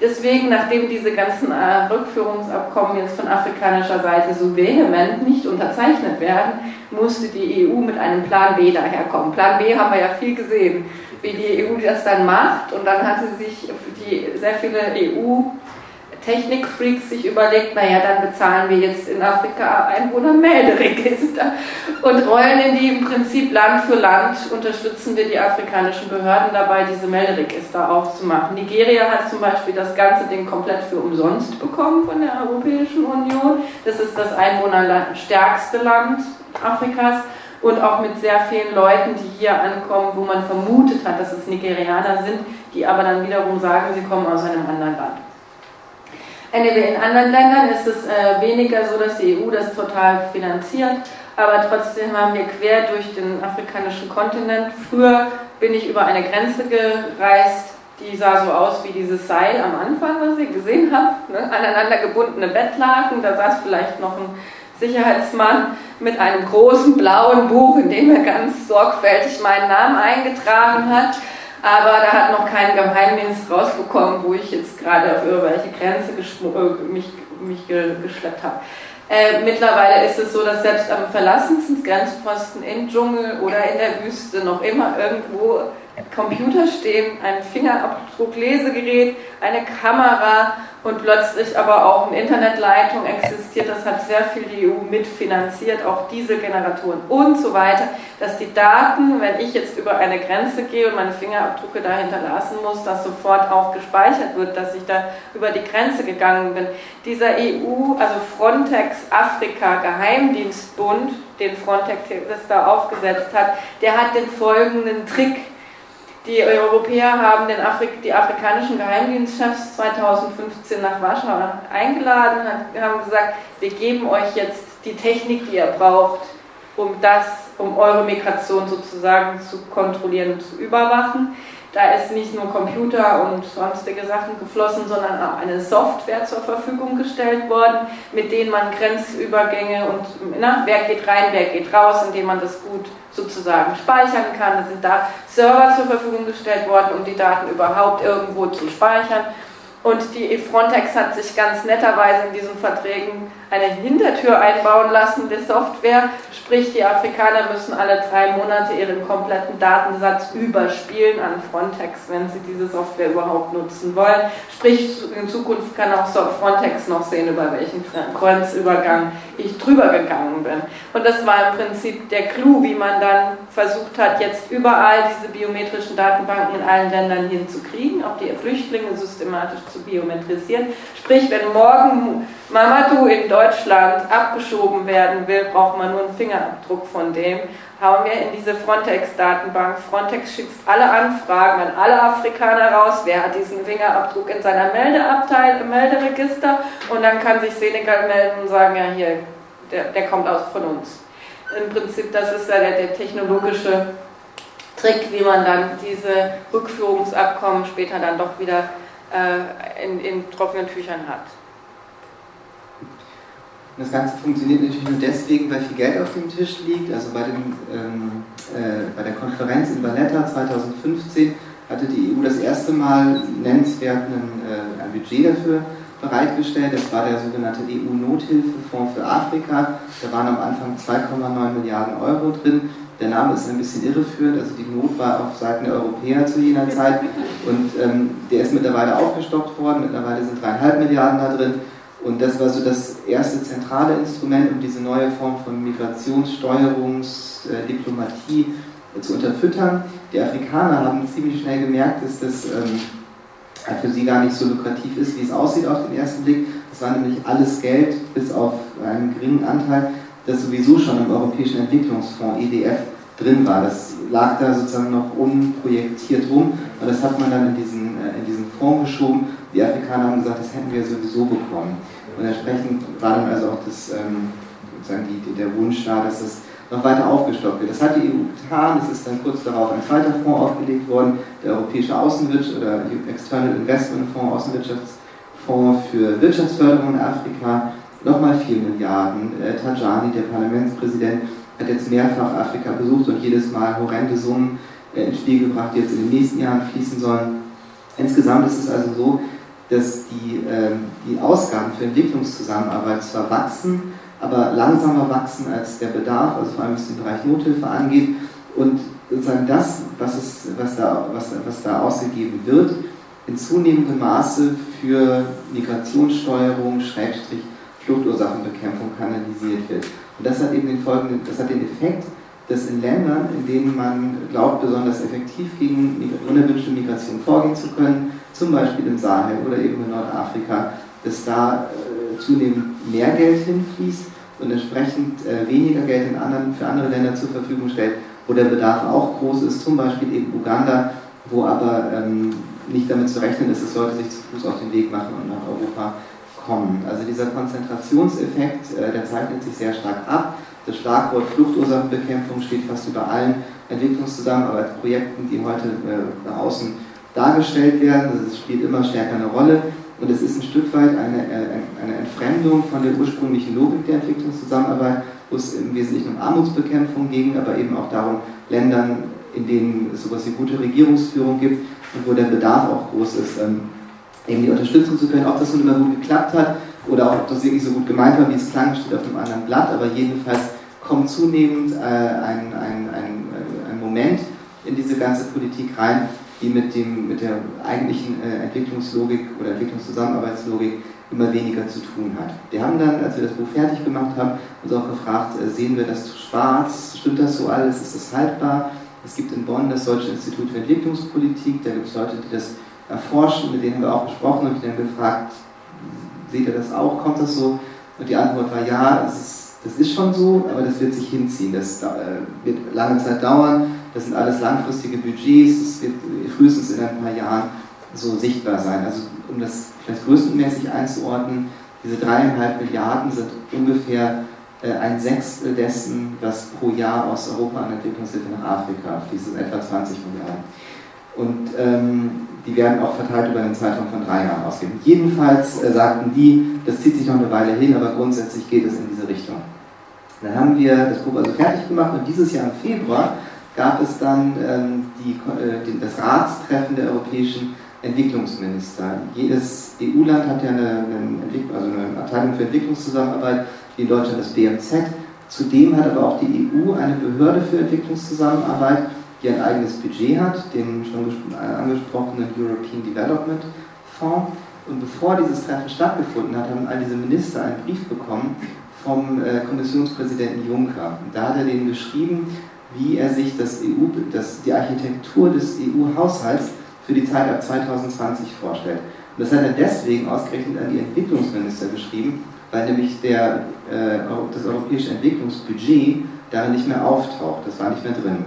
Deswegen, nachdem diese ganzen äh, Rückführungsabkommen jetzt von afrikanischer Seite so vehement nicht unterzeichnet werden, musste die EU mit einem Plan B daherkommen. Plan B haben wir ja viel gesehen, wie die EU das dann macht. Und dann hatte sich die sehr viele EU Technikfreaks sich überlegt, naja, dann bezahlen wir jetzt in Afrika Einwohnermelderegister und rollen in die im Prinzip Land für Land, unterstützen wir die afrikanischen Behörden dabei, diese Melderegister aufzumachen. Nigeria hat zum Beispiel das ganze Ding komplett für umsonst bekommen von der Europäischen Union. Das ist das einwohnerstärkste Land Afrikas und auch mit sehr vielen Leuten, die hier ankommen, wo man vermutet hat, dass es Nigerianer sind, die aber dann wiederum sagen, sie kommen aus einem anderen Land. In anderen Ländern ist es äh, weniger so, dass die EU das total finanziert, aber trotzdem haben wir quer durch den afrikanischen Kontinent. Früher bin ich über eine Grenze gereist, die sah so aus wie dieses Seil am Anfang, was ihr gesehen habt, ne? aneinander gebundene Bettlaken, da saß vielleicht noch ein Sicherheitsmann mit einem großen blauen Buch, in dem er ganz sorgfältig meinen Namen eingetragen hat. Aber da hat noch kein Geheimdienst rausbekommen, wo ich jetzt gerade auf irgendwelche Grenze äh, mich, mich geschleppt habe. Äh, mittlerweile ist es so, dass selbst am verlassensten Grenzposten im Dschungel oder in der Wüste noch immer irgendwo Computer stehen, ein Fingerabdrucklesegerät, eine Kamera und plötzlich aber auch eine Internetleitung existiert. Das hat sehr viel die EU mitfinanziert, auch Dieselgeneratoren und so weiter, dass die Daten, wenn ich jetzt über eine Grenze gehe und meine Fingerabdrücke da hinterlassen muss, dass sofort auch gespeichert wird, dass ich da über die Grenze gegangen bin. Dieser EU, also Frontex Afrika Geheimdienstbund, den Frontex da aufgesetzt hat, der hat den folgenden Trick die Europäer haben den Afrik die afrikanischen Geheimdienstchefs 2015 nach Warschau eingeladen und haben gesagt, wir geben euch jetzt die Technik, die ihr braucht, um das, um eure Migration sozusagen zu kontrollieren und zu überwachen. Da ist nicht nur Computer und sonstige Sachen geflossen, sondern auch eine Software zur Verfügung gestellt worden, mit denen man Grenzübergänge und na, wer geht rein, wer geht raus, indem man das gut sozusagen speichern kann. Es sind da Server zur Verfügung gestellt worden, um die Daten überhaupt irgendwo zu speichern. Und die Frontex hat sich ganz netterweise in diesen Verträgen eine Hintertür einbauen lassen der Software. Sprich, die Afrikaner müssen alle drei Monate ihren kompletten Datensatz überspielen an Frontex, wenn sie diese Software überhaupt nutzen wollen. Sprich, in Zukunft kann auch Frontex noch sehen, über welchen Grenzübergang ich drüber gegangen bin. Und das war im Prinzip der Clou, wie man dann versucht hat, jetzt überall diese biometrischen Datenbanken in allen Ländern hinzukriegen, auch die Flüchtlinge systematisch zu biometrisieren. Sprich, wenn morgen Mamadou in Deutschland abgeschoben werden will, braucht man nur einen Fingerabdruck von dem. Hauen wir in diese Frontex-Datenbank. Frontex schickt alle Anfragen an alle Afrikaner raus. Wer hat diesen Fingerabdruck in seiner Meldeabteil, im Melderegister? Und dann kann sich Senegal melden und sagen, ja hier, der, der kommt aus von uns. Im Prinzip, das ist ja der, der technologische Trick, wie man dann diese Rückführungsabkommen später dann doch wieder äh, in, in trockenen Tüchern hat. Das Ganze funktioniert natürlich nur deswegen, weil viel Geld auf dem Tisch liegt. Also bei, dem, ähm, äh, bei der Konferenz in Valletta 2015 hatte die EU das erste Mal nennenswert ein, äh, ein Budget dafür bereitgestellt. Das war der sogenannte EU-Nothilfefonds für Afrika. Da waren am Anfang 2,9 Milliarden Euro drin. Der Name ist ein bisschen irreführend, also die Not war auf Seiten der Europäer zu jener Zeit und ähm, der ist mittlerweile aufgestockt worden. Mittlerweile sind dreieinhalb Milliarden da drin. Und das war so das erste zentrale Instrument, um diese neue Form von Migrationssteuerungsdiplomatie äh, zu unterfüttern. Die Afrikaner haben ziemlich schnell gemerkt, dass das ähm, für sie gar nicht so lukrativ ist, wie es aussieht auf den ersten Blick. Das war nämlich alles Geld, bis auf einen geringen Anteil, das sowieso schon im Europäischen Entwicklungsfonds EDF drin war. Das lag da sozusagen noch unprojektiert rum und das hat man dann in diesen, äh, in diesen Fonds geschoben die Afrikaner haben gesagt, das hätten wir sowieso bekommen. Und entsprechend war dann also auch das, ähm, sozusagen die, der Wunsch da, dass das noch weiter aufgestockt wird. Das hat die EU getan, es ist dann kurz darauf ein zweiter Fonds aufgelegt worden, der Europäische Außenwirtschaft oder External Investment Fonds, Außenwirtschaftsfonds für Wirtschaftsförderung in Afrika, nochmal 4 Milliarden. Äh, Tajani, der Parlamentspräsident, hat jetzt mehrfach Afrika besucht und jedes Mal horrende Summen äh, ins Spiel gebracht, die jetzt in den nächsten Jahren fließen sollen. Insgesamt ist es also so, dass die, äh, die Ausgaben für Entwicklungszusammenarbeit zwar wachsen, aber langsamer wachsen als der Bedarf, also vor allem was den Bereich Nothilfe angeht. Und sozusagen das, was, es, was, da, was, was da ausgegeben wird, in zunehmendem Maße für Migrationssteuerung, Schrägstrich, Fluchtursachenbekämpfung kanalisiert wird. Und das hat eben den folgenden, das hat den Effekt, dass in Ländern, in denen man glaubt, besonders effektiv gegen unerwünschte Migration vorgehen zu können, zum Beispiel im Sahel oder eben in Nordafrika, dass da äh, zunehmend mehr Geld hinfließt und entsprechend äh, weniger Geld anderen, für andere Länder zur Verfügung stellt, wo der Bedarf auch groß ist, zum Beispiel eben Uganda, wo aber ähm, nicht damit zu rechnen ist, dass Leute sich zu Fuß auf den Weg machen und nach Europa kommen. Also dieser Konzentrationseffekt, äh, der zeichnet sich sehr stark ab. Das Schlagwort Fluchtursachenbekämpfung steht fast über allen Entwicklungszusammenarbeitsprojekten, die heute äh, nach außen dargestellt werden. Also es spielt immer stärker eine Rolle und es ist ein Stück weit eine, äh, eine Entfremdung von der ursprünglichen Logik der Entwicklungszusammenarbeit, wo es im Wesentlichen um Armutsbekämpfung ging, aber eben auch darum, Ländern, in denen es sowas wie gute Regierungsführung gibt und wo der Bedarf auch groß ist, ähm, eben die unterstützen zu können. Ob das nun immer gut geklappt hat oder ob das wirklich so gut gemeint war, wie es klang, steht auf einem anderen Blatt, aber jedenfalls kommt zunehmend äh, ein, ein, ein, ein Moment in diese ganze Politik rein, die mit, dem, mit der eigentlichen äh, Entwicklungslogik oder Entwicklungszusammenarbeitslogik immer weniger zu tun hat. Wir haben dann, als wir das Buch fertig gemacht haben, uns auch gefragt, äh, sehen wir das zu schwarz? Stimmt das so alles? Ist das haltbar? Es gibt in Bonn das Deutsche Institut für Entwicklungspolitik, da gibt es Leute, die das erforschen, mit denen haben wir auch gesprochen und die dann gefragt, seht ihr das auch, kommt das so? Und die Antwort war ja, das ist, das ist schon so, aber das wird sich hinziehen, das äh, wird lange Zeit dauern, das sind alles langfristige Budgets, das wird frühestens in ein paar Jahren so sichtbar sein. Also um das vielleicht größtenmäßig einzuordnen, diese dreieinhalb Milliarden sind ungefähr äh, ein Sechstel dessen, was pro Jahr aus Europa an Entwicklungshilfe nach Afrika fließt, sind etwa 20 Milliarden. Und ähm, die werden auch verteilt über einen Zeitraum von drei Jahren ausgegeben. Jedenfalls äh, sagten die, das zieht sich noch eine Weile hin, aber grundsätzlich geht es in diese Richtung. Dann haben wir das Buch also fertig gemacht und dieses Jahr im Februar gab es dann ähm, die, äh, das Ratstreffen der europäischen Entwicklungsminister. Jedes EU-Land hat ja eine, eine, also eine Abteilung für Entwicklungszusammenarbeit, wie in Deutschland das BMZ. Zudem hat aber auch die EU eine Behörde für Entwicklungszusammenarbeit, die ein eigenes Budget hat, den schon angesprochenen European Development Fonds. Und bevor dieses Treffen stattgefunden hat, haben all diese Minister einen Brief bekommen vom äh, Kommissionspräsidenten Juncker. Und da hat er denen geschrieben, wie er sich das EU, das, die Architektur des EU-Haushalts für die Zeit ab 2020 vorstellt. Und das hat er deswegen ausgerechnet an die Entwicklungsminister geschrieben, weil nämlich der, äh, das europäische Entwicklungsbudget darin nicht mehr auftaucht. Das war nicht mehr drin.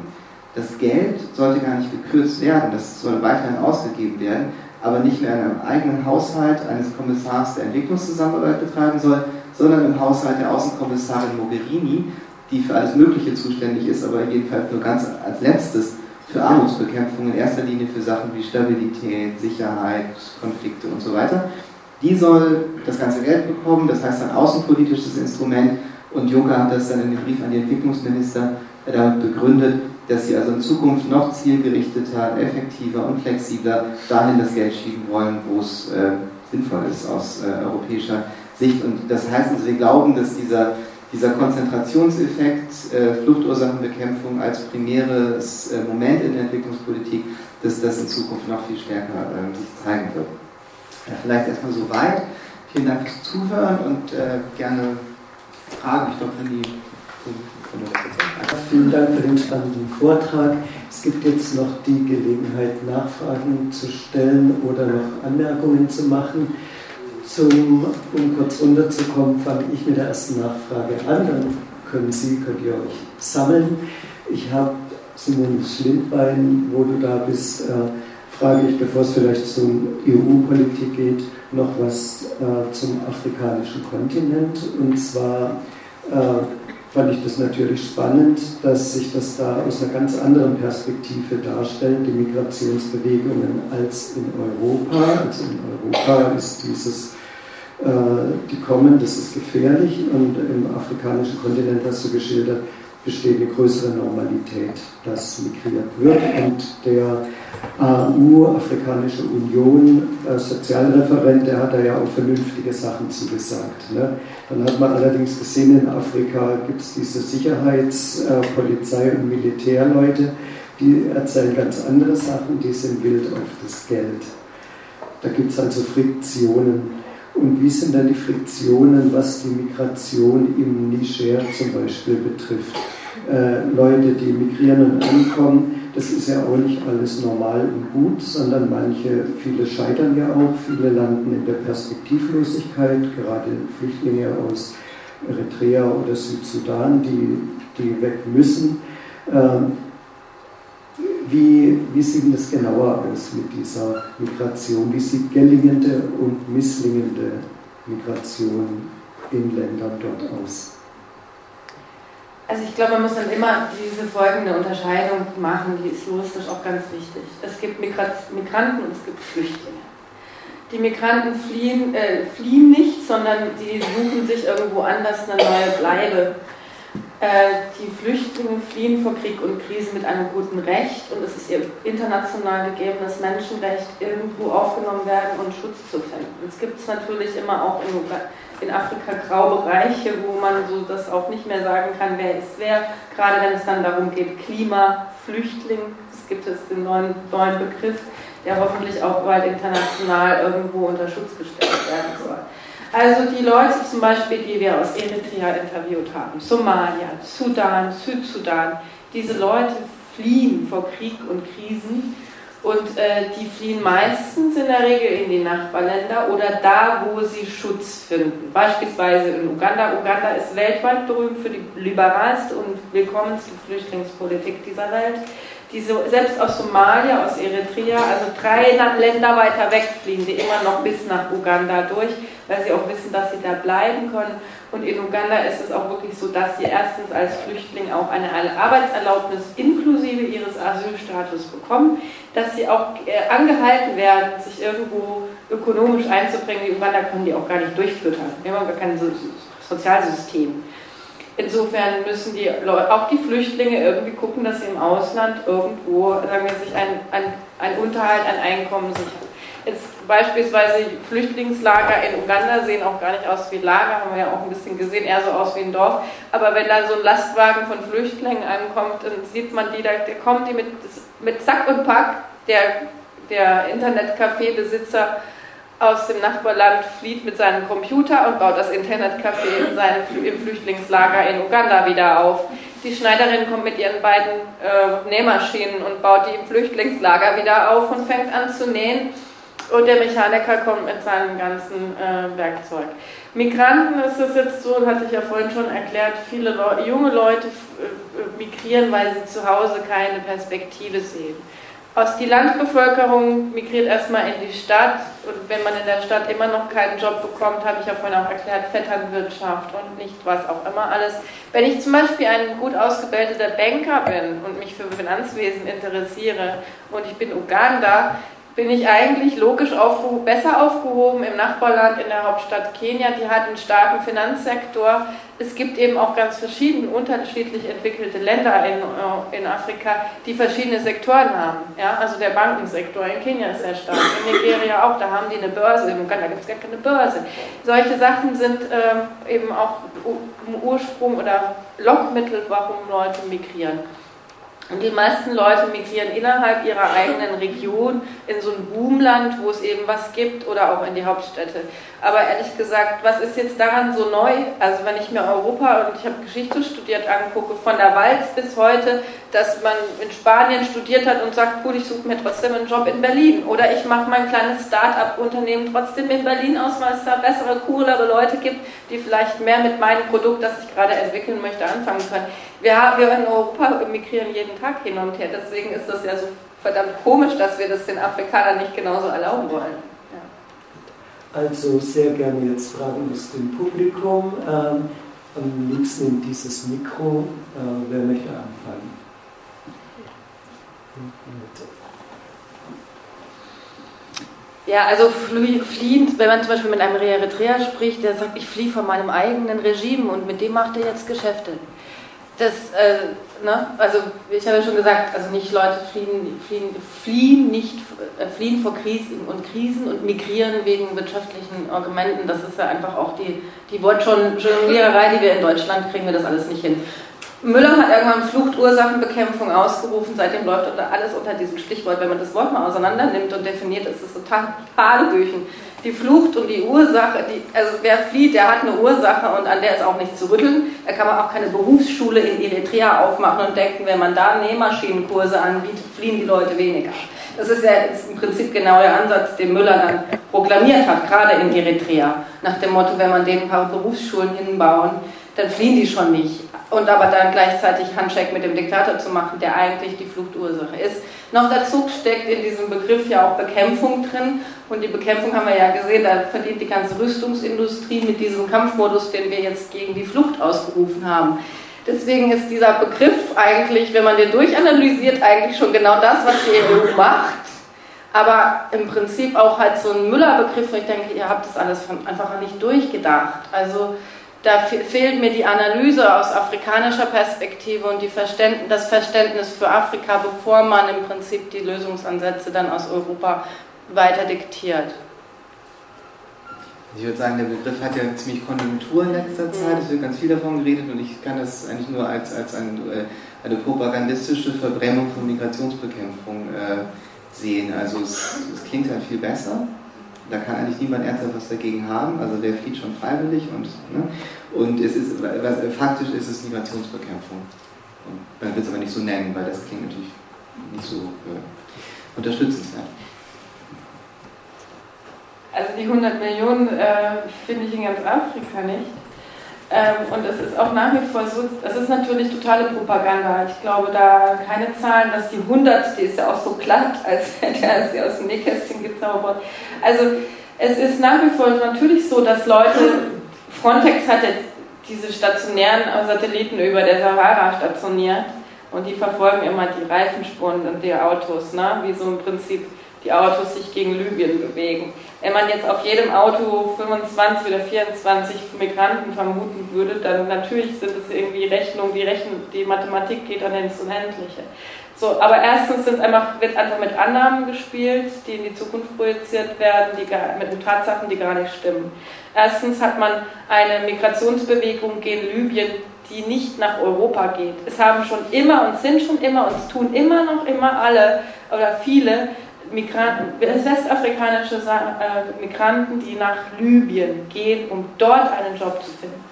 Das Geld sollte gar nicht gekürzt werden, das soll weiterhin ausgegeben werden, aber nicht mehr in einem eigenen Haushalt eines Kommissars der Entwicklungszusammenarbeit betreiben soll, sondern im Haushalt der Außenkommissarin Mogherini, die für alles Mögliche zuständig ist, aber jedenfalls nur ganz als letztes für Armutsbekämpfung, in erster Linie für Sachen wie Stabilität, Sicherheit, Konflikte und so weiter. Die soll das ganze Geld bekommen, das heißt ein außenpolitisches Instrument und Juncker hat das dann in dem Brief an die Entwicklungsminister damit begründet, dass sie also in Zukunft noch zielgerichteter, effektiver und flexibler dahin das Geld schieben wollen, wo es äh, sinnvoll ist aus äh, europäischer Sicht. Und das heißt also, wir glauben, dass dieser dieser Konzentrationseffekt, äh, Fluchtursachenbekämpfung als primäres äh, Moment in der Entwicklungspolitik, dass das in Zukunft noch viel stärker äh, sich zeigen wird. Ja, vielleicht erstmal so weit. Vielen Dank fürs Zuhören und äh, gerne Fragen. Ich glaube, wenn die. Vielen Dank für den spannenden Vortrag. Es gibt jetzt noch die Gelegenheit, Nachfragen zu stellen oder noch Anmerkungen zu machen. Zum, um kurz runterzukommen, fange ich mit der ersten Nachfrage an. Dann können Sie, könnt ihr euch sammeln. Ich habe Simon Schlindbein, wo du da bist, äh, frage ich, bevor es vielleicht zum EU-Politik geht, noch was äh, zum afrikanischen Kontinent. Und zwar äh, fand ich das natürlich spannend, dass sich das da aus einer ganz anderen Perspektive darstellt, die Migrationsbewegungen als in Europa. Also in Europa ist dieses äh, die kommen, das ist gefährlich und im afrikanischen Kontinent hast du geschildert, besteht eine größere Normalität, dass migriert wird und der AU, Afrikanische Union, äh, Sozialreferent, der hat da ja auch vernünftige Sachen zugesagt. Ne? Dann hat man allerdings gesehen, in Afrika gibt es diese Sicherheits-, äh, und Militärleute, die erzählen ganz andere Sachen, die sind wild auf das Geld. Da gibt es also Friktionen. Und wie sind dann die Friktionen, was die Migration im Niger zum Beispiel betrifft? Äh, Leute, die migrieren und ankommen, das ist ja auch nicht alles normal und gut, sondern manche, viele scheitern ja auch, viele landen in der Perspektivlosigkeit, gerade Flüchtlinge aus Eritrea oder Südsudan, die, die weg müssen. Ähm, wie, wie sieht das genauer aus mit dieser Migration? Wie sieht gelingende und misslingende Migration in Ländern dort aus? Also ich glaube, man muss dann immer diese folgende Unterscheidung machen, die ist juristisch auch ganz wichtig. Es gibt Migranten und es gibt Flüchtlinge. Die Migranten fliehen, äh, fliehen nicht, sondern die suchen sich irgendwo anders eine neue Bleibe. Äh, die Flüchtlinge fliehen vor Krieg und Krisen mit einem guten Recht und es ist ihr international gegebenes Menschenrecht, irgendwo aufgenommen werden und Schutz zu finden. Es gibt natürlich immer auch in, Afrika Graubereiche, wo man so das auch nicht mehr sagen kann, wer ist wer, gerade wenn es dann darum geht, Klima, Flüchtling, es gibt es den neuen, neuen Begriff, der hoffentlich auch bald international irgendwo unter Schutz gestellt werden soll. Also die Leute zum Beispiel, die wir aus Eritrea interviewt haben, Somalia, Sudan, Südsudan, diese Leute fliehen vor Krieg und Krisen und äh, die fliehen meistens in der Regel in die Nachbarländer oder da, wo sie Schutz finden. Beispielsweise in Uganda. Uganda ist weltweit berühmt für die liberalste und willkommenste Flüchtlingspolitik dieser Welt. Die so, selbst aus Somalia, aus Eritrea, also drei Länder weiter weg fliehen die immer noch bis nach Uganda durch, weil sie auch wissen, dass sie da bleiben können. Und in Uganda ist es auch wirklich so, dass sie erstens als Flüchtling auch eine Arbeitserlaubnis inklusive ihres Asylstatus bekommen, dass sie auch äh, angehalten werden, sich irgendwo ökonomisch einzubringen. In Uganda können die auch gar nicht durchfüttern. Wir haben gar kein Sozialsystem. Insofern müssen die Leute, auch die Flüchtlinge irgendwie gucken, dass sie im Ausland irgendwo, sagen wir, sich ein, ein, ein Unterhalt, ein Einkommen sichern. Jetzt beispielsweise Flüchtlingslager in Uganda sehen auch gar nicht aus wie Lager, haben wir ja auch ein bisschen gesehen, eher so aus wie ein Dorf. Aber wenn da so ein Lastwagen von Flüchtlingen ankommt, dann sieht man die, da kommen die mit, mit Sack und Pack. Der, der Internetcafé-Besitzer aus dem Nachbarland flieht mit seinem Computer und baut das Internetcafé in seinem, im Flüchtlingslager in Uganda wieder auf. Die Schneiderin kommt mit ihren beiden äh, Nähmaschinen und baut die im Flüchtlingslager wieder auf und fängt an zu nähen und der Mechaniker kommt mit seinem ganzen äh, Werkzeug. Migranten ist es jetzt so, hatte ich ja vorhin schon erklärt, viele Le junge Leute äh, migrieren, weil sie zu Hause keine Perspektive sehen. Aus die Landbevölkerung migriert erstmal in die Stadt und wenn man in der Stadt immer noch keinen Job bekommt, habe ich ja vorhin auch erklärt, Vetternwirtschaft und nicht was auch immer alles. Wenn ich zum Beispiel ein gut ausgebildeter Banker bin und mich für Finanzwesen interessiere und ich bin Uganda, bin ich eigentlich logisch aufgehoben, besser aufgehoben im Nachbarland in der Hauptstadt Kenia. Die hat einen starken Finanzsektor. Es gibt eben auch ganz verschiedene, unterschiedlich entwickelte Länder in, äh, in Afrika, die verschiedene Sektoren haben. Ja, also der Bankensektor in Kenia ist sehr stark, in Nigeria auch, da haben die eine Börse, in Uganda gibt es gar keine Börse. Solche Sachen sind ähm, eben auch Ursprung oder Lockmittel, warum Leute migrieren. Und die meisten Leute migrieren innerhalb ihrer eigenen Region in so ein Boomland, wo es eben was gibt oder auch in die Hauptstädte. Aber ehrlich gesagt, was ist jetzt daran so neu? Also wenn ich mir Europa und ich habe Geschichte studiert angucke, von der Walz bis heute, dass man in Spanien studiert hat und sagt, gut, ich suche mir trotzdem einen Job in Berlin. Oder ich mache mein kleines Start-up-Unternehmen trotzdem in Berlin aus, weil es da bessere, coolere Leute gibt, die vielleicht mehr mit meinem Produkt, das ich gerade entwickeln möchte, anfangen können. Wir, wir in Europa migrieren jeden Tag hin und her. Deswegen ist das ja so verdammt komisch, dass wir das den Afrikanern nicht genauso erlauben wollen. Also sehr gerne jetzt Fragen aus dem Publikum. Ähm, am liebsten in dieses Mikro. Äh, wer möchte anfangen? Ja, also fliehend, wenn man zum Beispiel mit einem Eritreer spricht, der sagt, ich fliehe von meinem eigenen Regime und mit dem macht er jetzt Geschäfte das, äh, ne, also ich habe ja schon gesagt, also nicht Leute fliehen, fliehen, fliehen nicht, äh, fliehen vor Krisen und Krisen und migrieren wegen wirtschaftlichen Argumenten. Das ist ja einfach auch die, die Wortjongliererei, die wir in Deutschland kriegen wir das alles nicht hin. Müller hat irgendwann Fluchtursachenbekämpfung ausgerufen, seitdem läuft alles unter diesem Stichwort. Wenn man das Wort mal auseinander nimmt und definiert, ist es total Hanebüchen die Flucht und die Ursache, die, also wer flieht, der hat eine Ursache und an der ist auch nicht zu rütteln. Da kann man auch keine Berufsschule in Eritrea aufmachen und denken, wenn man da Nähmaschinenkurse anbietet, fliehen die Leute weniger. Das ist ja im Prinzip genau der Ansatz, den Müller dann proklamiert hat, gerade in Eritrea. Nach dem Motto, wenn man denen ein paar Berufsschulen hinbauen, dann fliehen die schon nicht. Und aber dann gleichzeitig Handshake mit dem Diktator zu machen, der eigentlich die Fluchtursache ist. Noch dazu steckt in diesem Begriff ja auch Bekämpfung drin. Und die Bekämpfung haben wir ja gesehen, da verdient die ganze Rüstungsindustrie mit diesem Kampfmodus, den wir jetzt gegen die Flucht ausgerufen haben. Deswegen ist dieser Begriff eigentlich, wenn man den durchanalysiert, eigentlich schon genau das, was die EU macht. Aber im Prinzip auch halt so ein Müller-Begriff, wo ich denke, ihr habt das alles einfach nicht durchgedacht. Also da fehlt mir die Analyse aus afrikanischer Perspektive und Verständnis, das Verständnis für Afrika, bevor man im Prinzip die Lösungsansätze dann aus Europa weiter diktiert. Ich würde sagen, der Begriff hat ja ziemlich Konjunktur in letzter Zeit, es wird ganz viel davon geredet und ich kann das eigentlich nur als, als ein, äh, eine propagandistische Verbrennung von Migrationsbekämpfung äh, sehen. Also es, es, klingt halt viel besser. Da kann eigentlich niemand ernsthaft was dagegen haben. Also der flieht schon freiwillig und, ne? und es ist, was, faktisch ist es Migrationsbekämpfung. Und man will es aber nicht so nennen, weil das klingt natürlich nicht so äh, unterstützenswert. Also die 100 Millionen äh, finde ich in ganz Afrika nicht. Ähm, und es ist auch nach wie vor so, es ist natürlich totale Propaganda. Ich glaube da keine Zahlen, dass die 100, die ist ja auch so glatt, als hätte er sie aus dem Nähkästchen gezaubert. Also es ist nach wie vor natürlich so, dass Leute, Frontex hat jetzt diese stationären Satelliten über der Sahara stationiert und die verfolgen immer die Reifenspuren und die Autos, ne? wie so im Prinzip die Autos sich gegen Libyen bewegen. Wenn man jetzt auf jedem Auto 25 oder 24 Migranten vermuten würde, dann natürlich sind es irgendwie Rechnungen, die, Rechnung, die Mathematik geht dann ins Unendliche. So, aber erstens sind einfach, wird einfach mit Annahmen gespielt, die in die Zukunft projiziert werden, die gar, mit Tatsachen, die gar nicht stimmen. Erstens hat man eine Migrationsbewegung gegen Libyen, die nicht nach Europa geht. Es haben schon immer und sind schon immer und es tun immer noch immer alle oder viele Migranten, westafrikanische äh, Migranten, die nach Libyen gehen, um dort einen Job zu finden.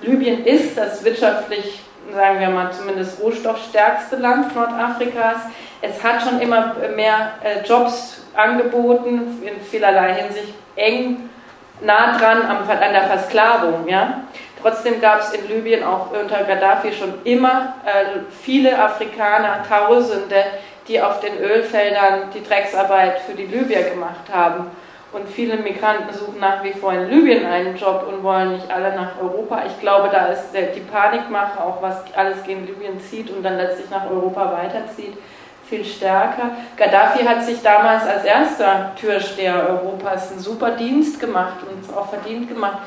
Libyen ist das wirtschaftlich, sagen wir mal, zumindest rohstoffstärkste Land Nordafrikas. Es hat schon immer mehr äh, Jobs angeboten, in vielerlei Hinsicht eng nah dran an der Versklavung. Ja? Trotzdem gab es in Libyen auch unter Gaddafi schon immer äh, viele Afrikaner, Tausende, die auf den Ölfeldern die Drecksarbeit für die Libyer gemacht haben. Und viele Migranten suchen nach wie vor in Libyen einen Job und wollen nicht alle nach Europa. Ich glaube, da ist die Panikmache, auch was alles gegen Libyen zieht und dann letztlich nach Europa weiterzieht, viel stärker. Gaddafi hat sich damals als erster Türsteher Europas einen super Dienst gemacht und es auch verdient gemacht.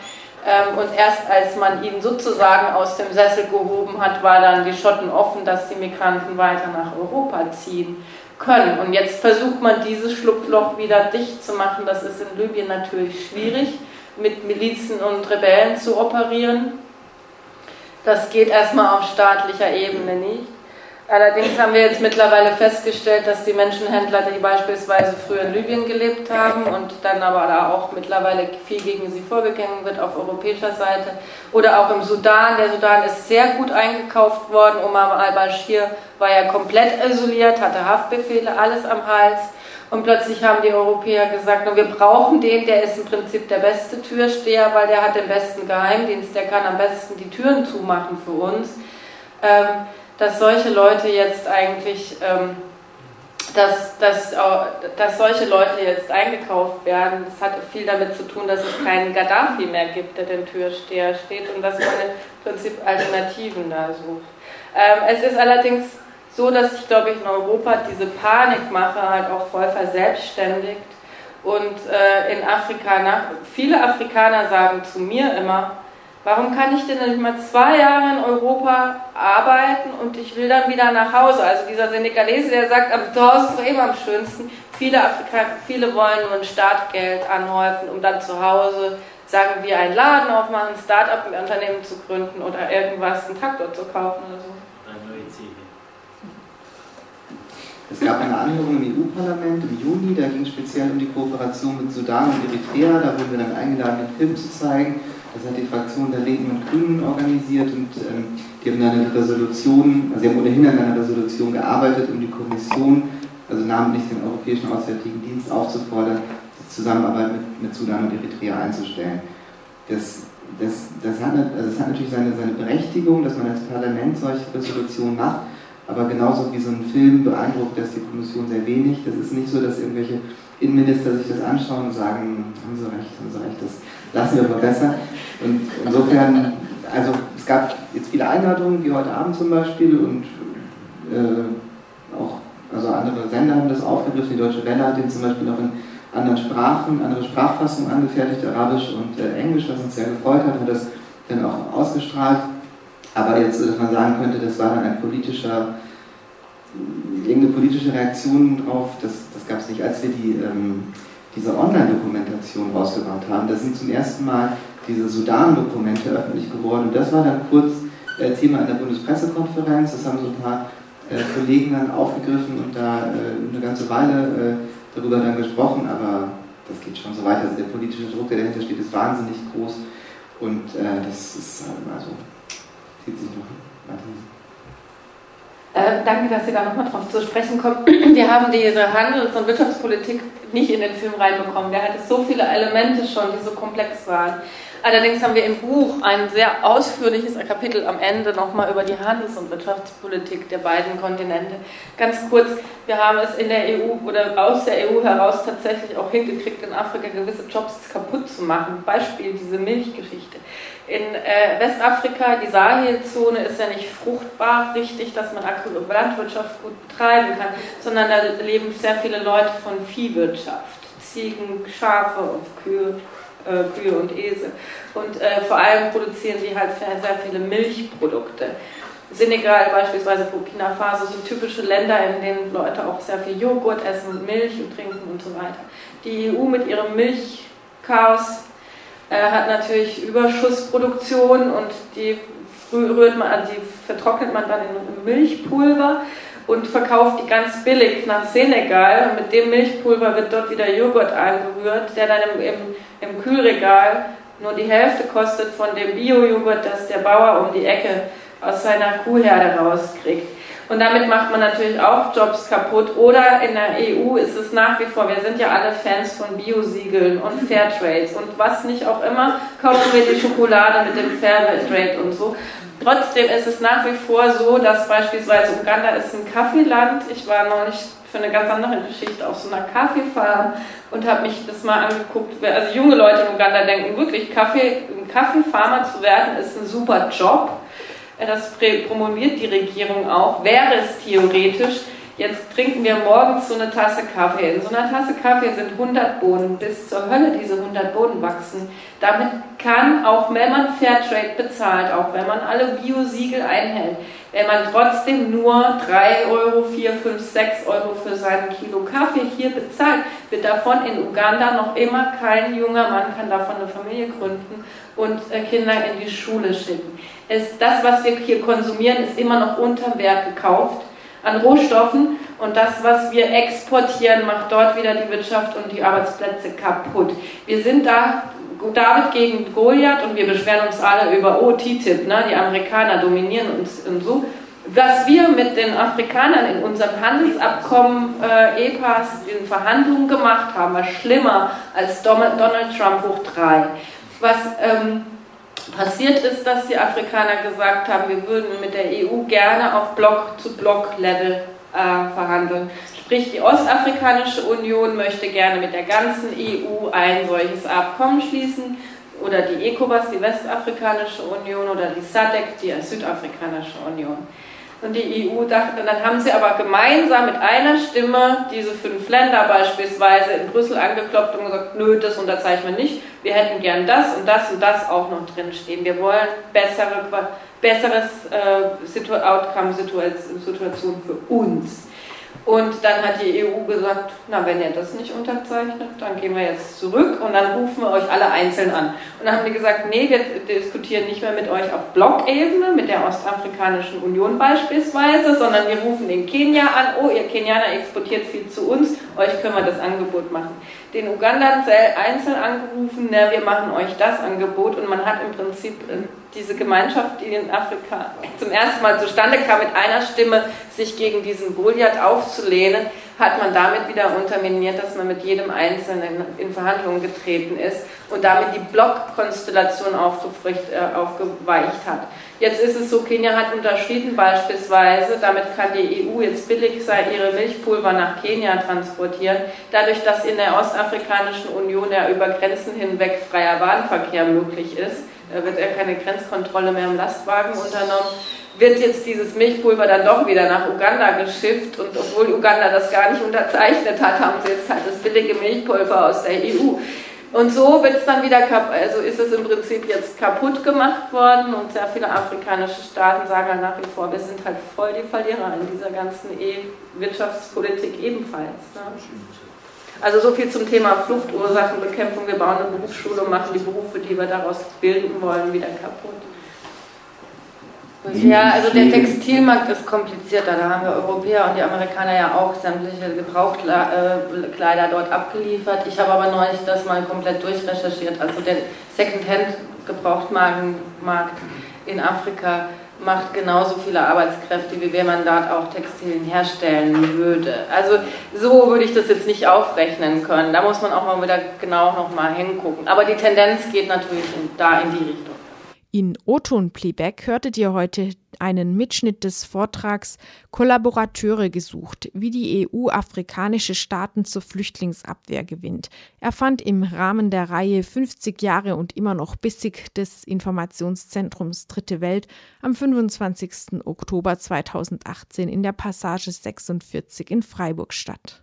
Ähm, und erst als man ihn sozusagen aus dem Sessel gehoben hat, war dann die Schotten offen, dass die Migranten weiter nach Europa ziehen können. Und jetzt versucht man dieses Schlupfloch wieder dicht zu machen. Das ist in Libyen natürlich schwierig, mit Milizen und Rebellen zu operieren. Das geht erstmal auf staatlicher Ebene nicht. Allerdings haben wir jetzt mittlerweile festgestellt, dass die Menschenhändler, die beispielsweise früher in Libyen gelebt haben und dann aber da auch mittlerweile viel gegen sie vorgegangen wird auf europäischer Seite oder auch im Sudan. Der Sudan ist sehr gut eingekauft worden. Omar al-Bashir war ja komplett isoliert, hatte Haftbefehle, alles am Hals. Und plötzlich haben die Europäer gesagt, wir brauchen den, der ist im Prinzip der beste Türsteher, weil der hat den besten Geheimdienst, der kann am besten die Türen zumachen für uns. Ähm, dass solche Leute jetzt eigentlich, ähm, dass, dass, dass solche Leute jetzt eingekauft werden, das hat viel damit zu tun, dass es keinen Gaddafi mehr gibt, der den Türsteher steht und dass man im Prinzip Alternativen da sucht. Ähm, es ist allerdings so, dass sich, glaube ich, in Europa diese Panikmache halt auch voll verselbstständigt und äh, in Afrika, viele Afrikaner sagen zu mir immer, Warum kann ich denn nicht mal zwei Jahre in Europa arbeiten und ich will dann wieder nach Hause? Also dieser Senegalese, der sagt, aber zu Hause ist doch immer am schönsten. Viele Afrikaner, viele wollen nur ein Startgeld anhäufen, um dann zu Hause, sagen wir, einen Laden aufmachen, ein Start-up-Unternehmen zu gründen oder irgendwas, einen Traktor zu kaufen oder so. Es gab eine Anhörung im EU-Parlament im Juni, da ging es speziell um die Kooperation mit Sudan und Eritrea. Da wurden wir dann eingeladen, den Film zu zeigen. Das hat die Fraktion der Linken und Grünen organisiert und ähm, die haben dann eine Resolution, also sie haben ohnehin an einer Resolution gearbeitet, um die Kommission, also namentlich den Europäischen Auswärtigen Dienst aufzufordern, die Zusammenarbeit mit, mit Sudan und Eritrea einzustellen. Das, das, das, hat, also das hat natürlich seine, seine Berechtigung, dass man als Parlament solche Resolutionen macht, aber genauso wie so ein Film beeindruckt das die Kommission sehr wenig. Das ist nicht so, dass irgendwelche Innenminister sich das anschauen und sagen, haben Sie recht, haben Sie recht, das lassen wir aber besser. Und insofern, also es gab jetzt viele Einladungen, wie heute Abend zum Beispiel, und äh, auch also andere Sender haben das aufgegriffen. Die Deutsche Welle hat den zum Beispiel noch in anderen Sprachen, andere Sprachfassungen angefertigt, Arabisch und äh, Englisch, was uns sehr gefreut hat, hat das dann auch ausgestrahlt. Aber jetzt, dass man sagen könnte, das war dann ein politischer, irgendeine politische Reaktion drauf, das, das gab es nicht. Als wir die ähm, diese Online-Dokumentation rausgebracht haben. Da sind zum ersten Mal diese Sudan-Dokumente öffentlich geworden und das war dann kurz äh, Thema in der Bundespressekonferenz. Das haben so ein paar äh, Kollegen dann aufgegriffen und da äh, eine ganze Weile äh, darüber dann gesprochen, aber das geht schon so weiter. Also der politische Druck, der dahinter steht, ist wahnsinnig groß und äh, das ist also zieht sich noch weiter. Äh, danke, dass Sie da nochmal drauf zu sprechen kommen. Wir haben diese Handels- und Wirtschaftspolitik nicht in den Film reinbekommen. Der hatte so viele Elemente schon, die so komplex waren. Allerdings haben wir im Buch ein sehr ausführliches Kapitel am Ende nochmal über die Handels- und Wirtschaftspolitik der beiden Kontinente. Ganz kurz, wir haben es in der EU oder aus der EU heraus tatsächlich auch hingekriegt, in Afrika gewisse Jobs kaputt zu machen. Beispiel diese Milchgeschichte. In äh, Westafrika, die Sahelzone ist ja nicht fruchtbar richtig, dass man Landwirtschaft gut betreiben kann, sondern da leben sehr viele Leute von Viehwirtschaft. Ziegen, Schafe und Kühe äh, Kühe und Esel. Und äh, vor allem produzieren sie halt sehr viele Milchprodukte. Senegal beispielsweise, Burkina Faso sind typische Länder, in denen Leute auch sehr viel Joghurt essen und Milch und trinken und so weiter. Die EU mit ihrem Milchchaos äh, hat natürlich Überschussproduktion und die rührt man, also die vertrocknet man dann in Milchpulver und verkauft die ganz billig nach Senegal. Und mit dem Milchpulver wird dort wieder Joghurt eingerührt, der dann im, im, im Kühlregal nur die Hälfte kostet von dem Bio-Joghurt, das der Bauer um die Ecke aus seiner Kuhherde rauskriegt. Und damit macht man natürlich auch Jobs kaputt. Oder in der EU ist es nach wie vor, wir sind ja alle Fans von Biosiegeln und Fairtrades und was nicht auch immer, kaufen wir die Schokolade mit dem Fairtrade und so. Trotzdem ist es nach wie vor so, dass beispielsweise Uganda ist ein Kaffeeland. Ich war neulich für eine ganz andere Geschichte auf so einer Kaffeefarm und habe mich das mal angeguckt. Also junge Leute in Uganda denken wirklich, Kaffee, ein Kaffeefarmer zu werden ist ein super Job. Das promoviert die Regierung auch. Wäre es theoretisch, Jetzt trinken wir morgens so eine Tasse Kaffee. In so einer Tasse Kaffee sind 100 Bohnen. Bis zur Hölle diese 100 Bohnen wachsen. Damit kann, auch wenn man Fairtrade bezahlt, auch wenn man alle Bio-Siegel einhält, wenn man trotzdem nur 3 Euro, 4, 5, 6 Euro für seinen Kilo Kaffee hier bezahlt, wird davon in Uganda noch immer kein junger Mann kann davon eine Familie gründen und äh, Kinder in die Schule schicken. Es, das, was wir hier konsumieren, ist immer noch unter Wert gekauft an Rohstoffen und das, was wir exportieren, macht dort wieder die Wirtschaft und die Arbeitsplätze kaputt. Wir sind da David gegen Goliath und wir beschweren uns alle über, oh, TTIP, ne? die Amerikaner dominieren uns und so. Was wir mit den Afrikanern in unserem Handelsabkommen äh, EPAS in Verhandlungen gemacht haben, war schlimmer als Donald Trump hoch drei. Was ähm, passiert ist, dass die Afrikaner gesagt haben, wir würden mit der EU gerne auf Block-zu-Block-Level äh, verhandeln. Sprich, die Ostafrikanische Union möchte gerne mit der ganzen EU ein solches Abkommen schließen oder die ECOWAS, die Westafrikanische Union oder die SADC, die Südafrikanische Union. Und die EU dachte, dann haben sie aber gemeinsam mit einer Stimme diese fünf Länder beispielsweise in Brüssel angeklopft und gesagt, nö, das unterzeichnen wir nicht. Wir hätten gern das und das und das auch noch drinstehen. Wir wollen bessere, besseres äh, Outcome-Situation für uns. Und dann hat die EU gesagt, na, wenn ihr das nicht unterzeichnet, dann gehen wir jetzt zurück und dann rufen wir euch alle einzeln an. Und dann haben die gesagt, nee, wir diskutieren nicht mehr mit euch auf Blockebene, mit der Ostafrikanischen Union beispielsweise, sondern wir rufen den Kenia an, oh, ihr Kenianer exportiert viel zu uns, euch können wir das Angebot machen. Den Ugandern einzeln angerufen, na, wir machen euch das Angebot. Und man hat im Prinzip äh, diese Gemeinschaft, die in Afrika zum ersten Mal zustande kam, mit einer Stimme sich gegen diesen Goliath aufzulehnen, hat man damit wieder unterminiert, dass man mit jedem Einzelnen in Verhandlungen getreten ist und damit die Blockkonstellation äh, aufgeweicht hat. Jetzt ist es so, Kenia hat unterschieden beispielsweise, damit kann die EU jetzt billig ihre Milchpulver nach Kenia transportieren, dadurch, dass in der Ostafrikanischen Union ja über Grenzen hinweg freier Warenverkehr möglich ist, wird ja keine Grenzkontrolle mehr im Lastwagen unternommen, wird jetzt dieses Milchpulver dann doch wieder nach Uganda geschifft und obwohl Uganda das gar nicht unterzeichnet hat, haben sie jetzt halt das billige Milchpulver aus der EU. Und so wird es dann wieder, also ist es im Prinzip jetzt kaputt gemacht worden und sehr viele afrikanische Staaten sagen halt nach wie vor, wir sind halt voll die Verlierer in dieser ganzen E-Wirtschaftspolitik ebenfalls. Ne? Also so viel zum Thema Fluchtursachenbekämpfung. Wir bauen eine Berufsschule und machen die Berufe, die wir daraus bilden wollen, wieder kaputt. Ja, also der Textilmarkt ist komplizierter. Da haben wir Europäer und die Amerikaner ja auch sämtliche Gebrauchtkleider dort abgeliefert. Ich habe aber neulich das mal komplett durchrecherchiert. Also der Secondhand-Gebrauchtmarkt in Afrika macht genauso viele Arbeitskräfte, wie wenn man dort auch Textilien herstellen würde. Also so würde ich das jetzt nicht aufrechnen können. Da muss man auch mal wieder genau noch mal hingucken. Aber die Tendenz geht natürlich in, da in die Richtung. In O-Ton-Playback hörtet ihr heute einen Mitschnitt des Vortrags Kollaborateure gesucht, wie die EU afrikanische Staaten zur Flüchtlingsabwehr gewinnt. Er fand im Rahmen der Reihe 50 Jahre und immer noch bissig des Informationszentrums Dritte Welt am 25. Oktober 2018 in der Passage 46 in Freiburg statt.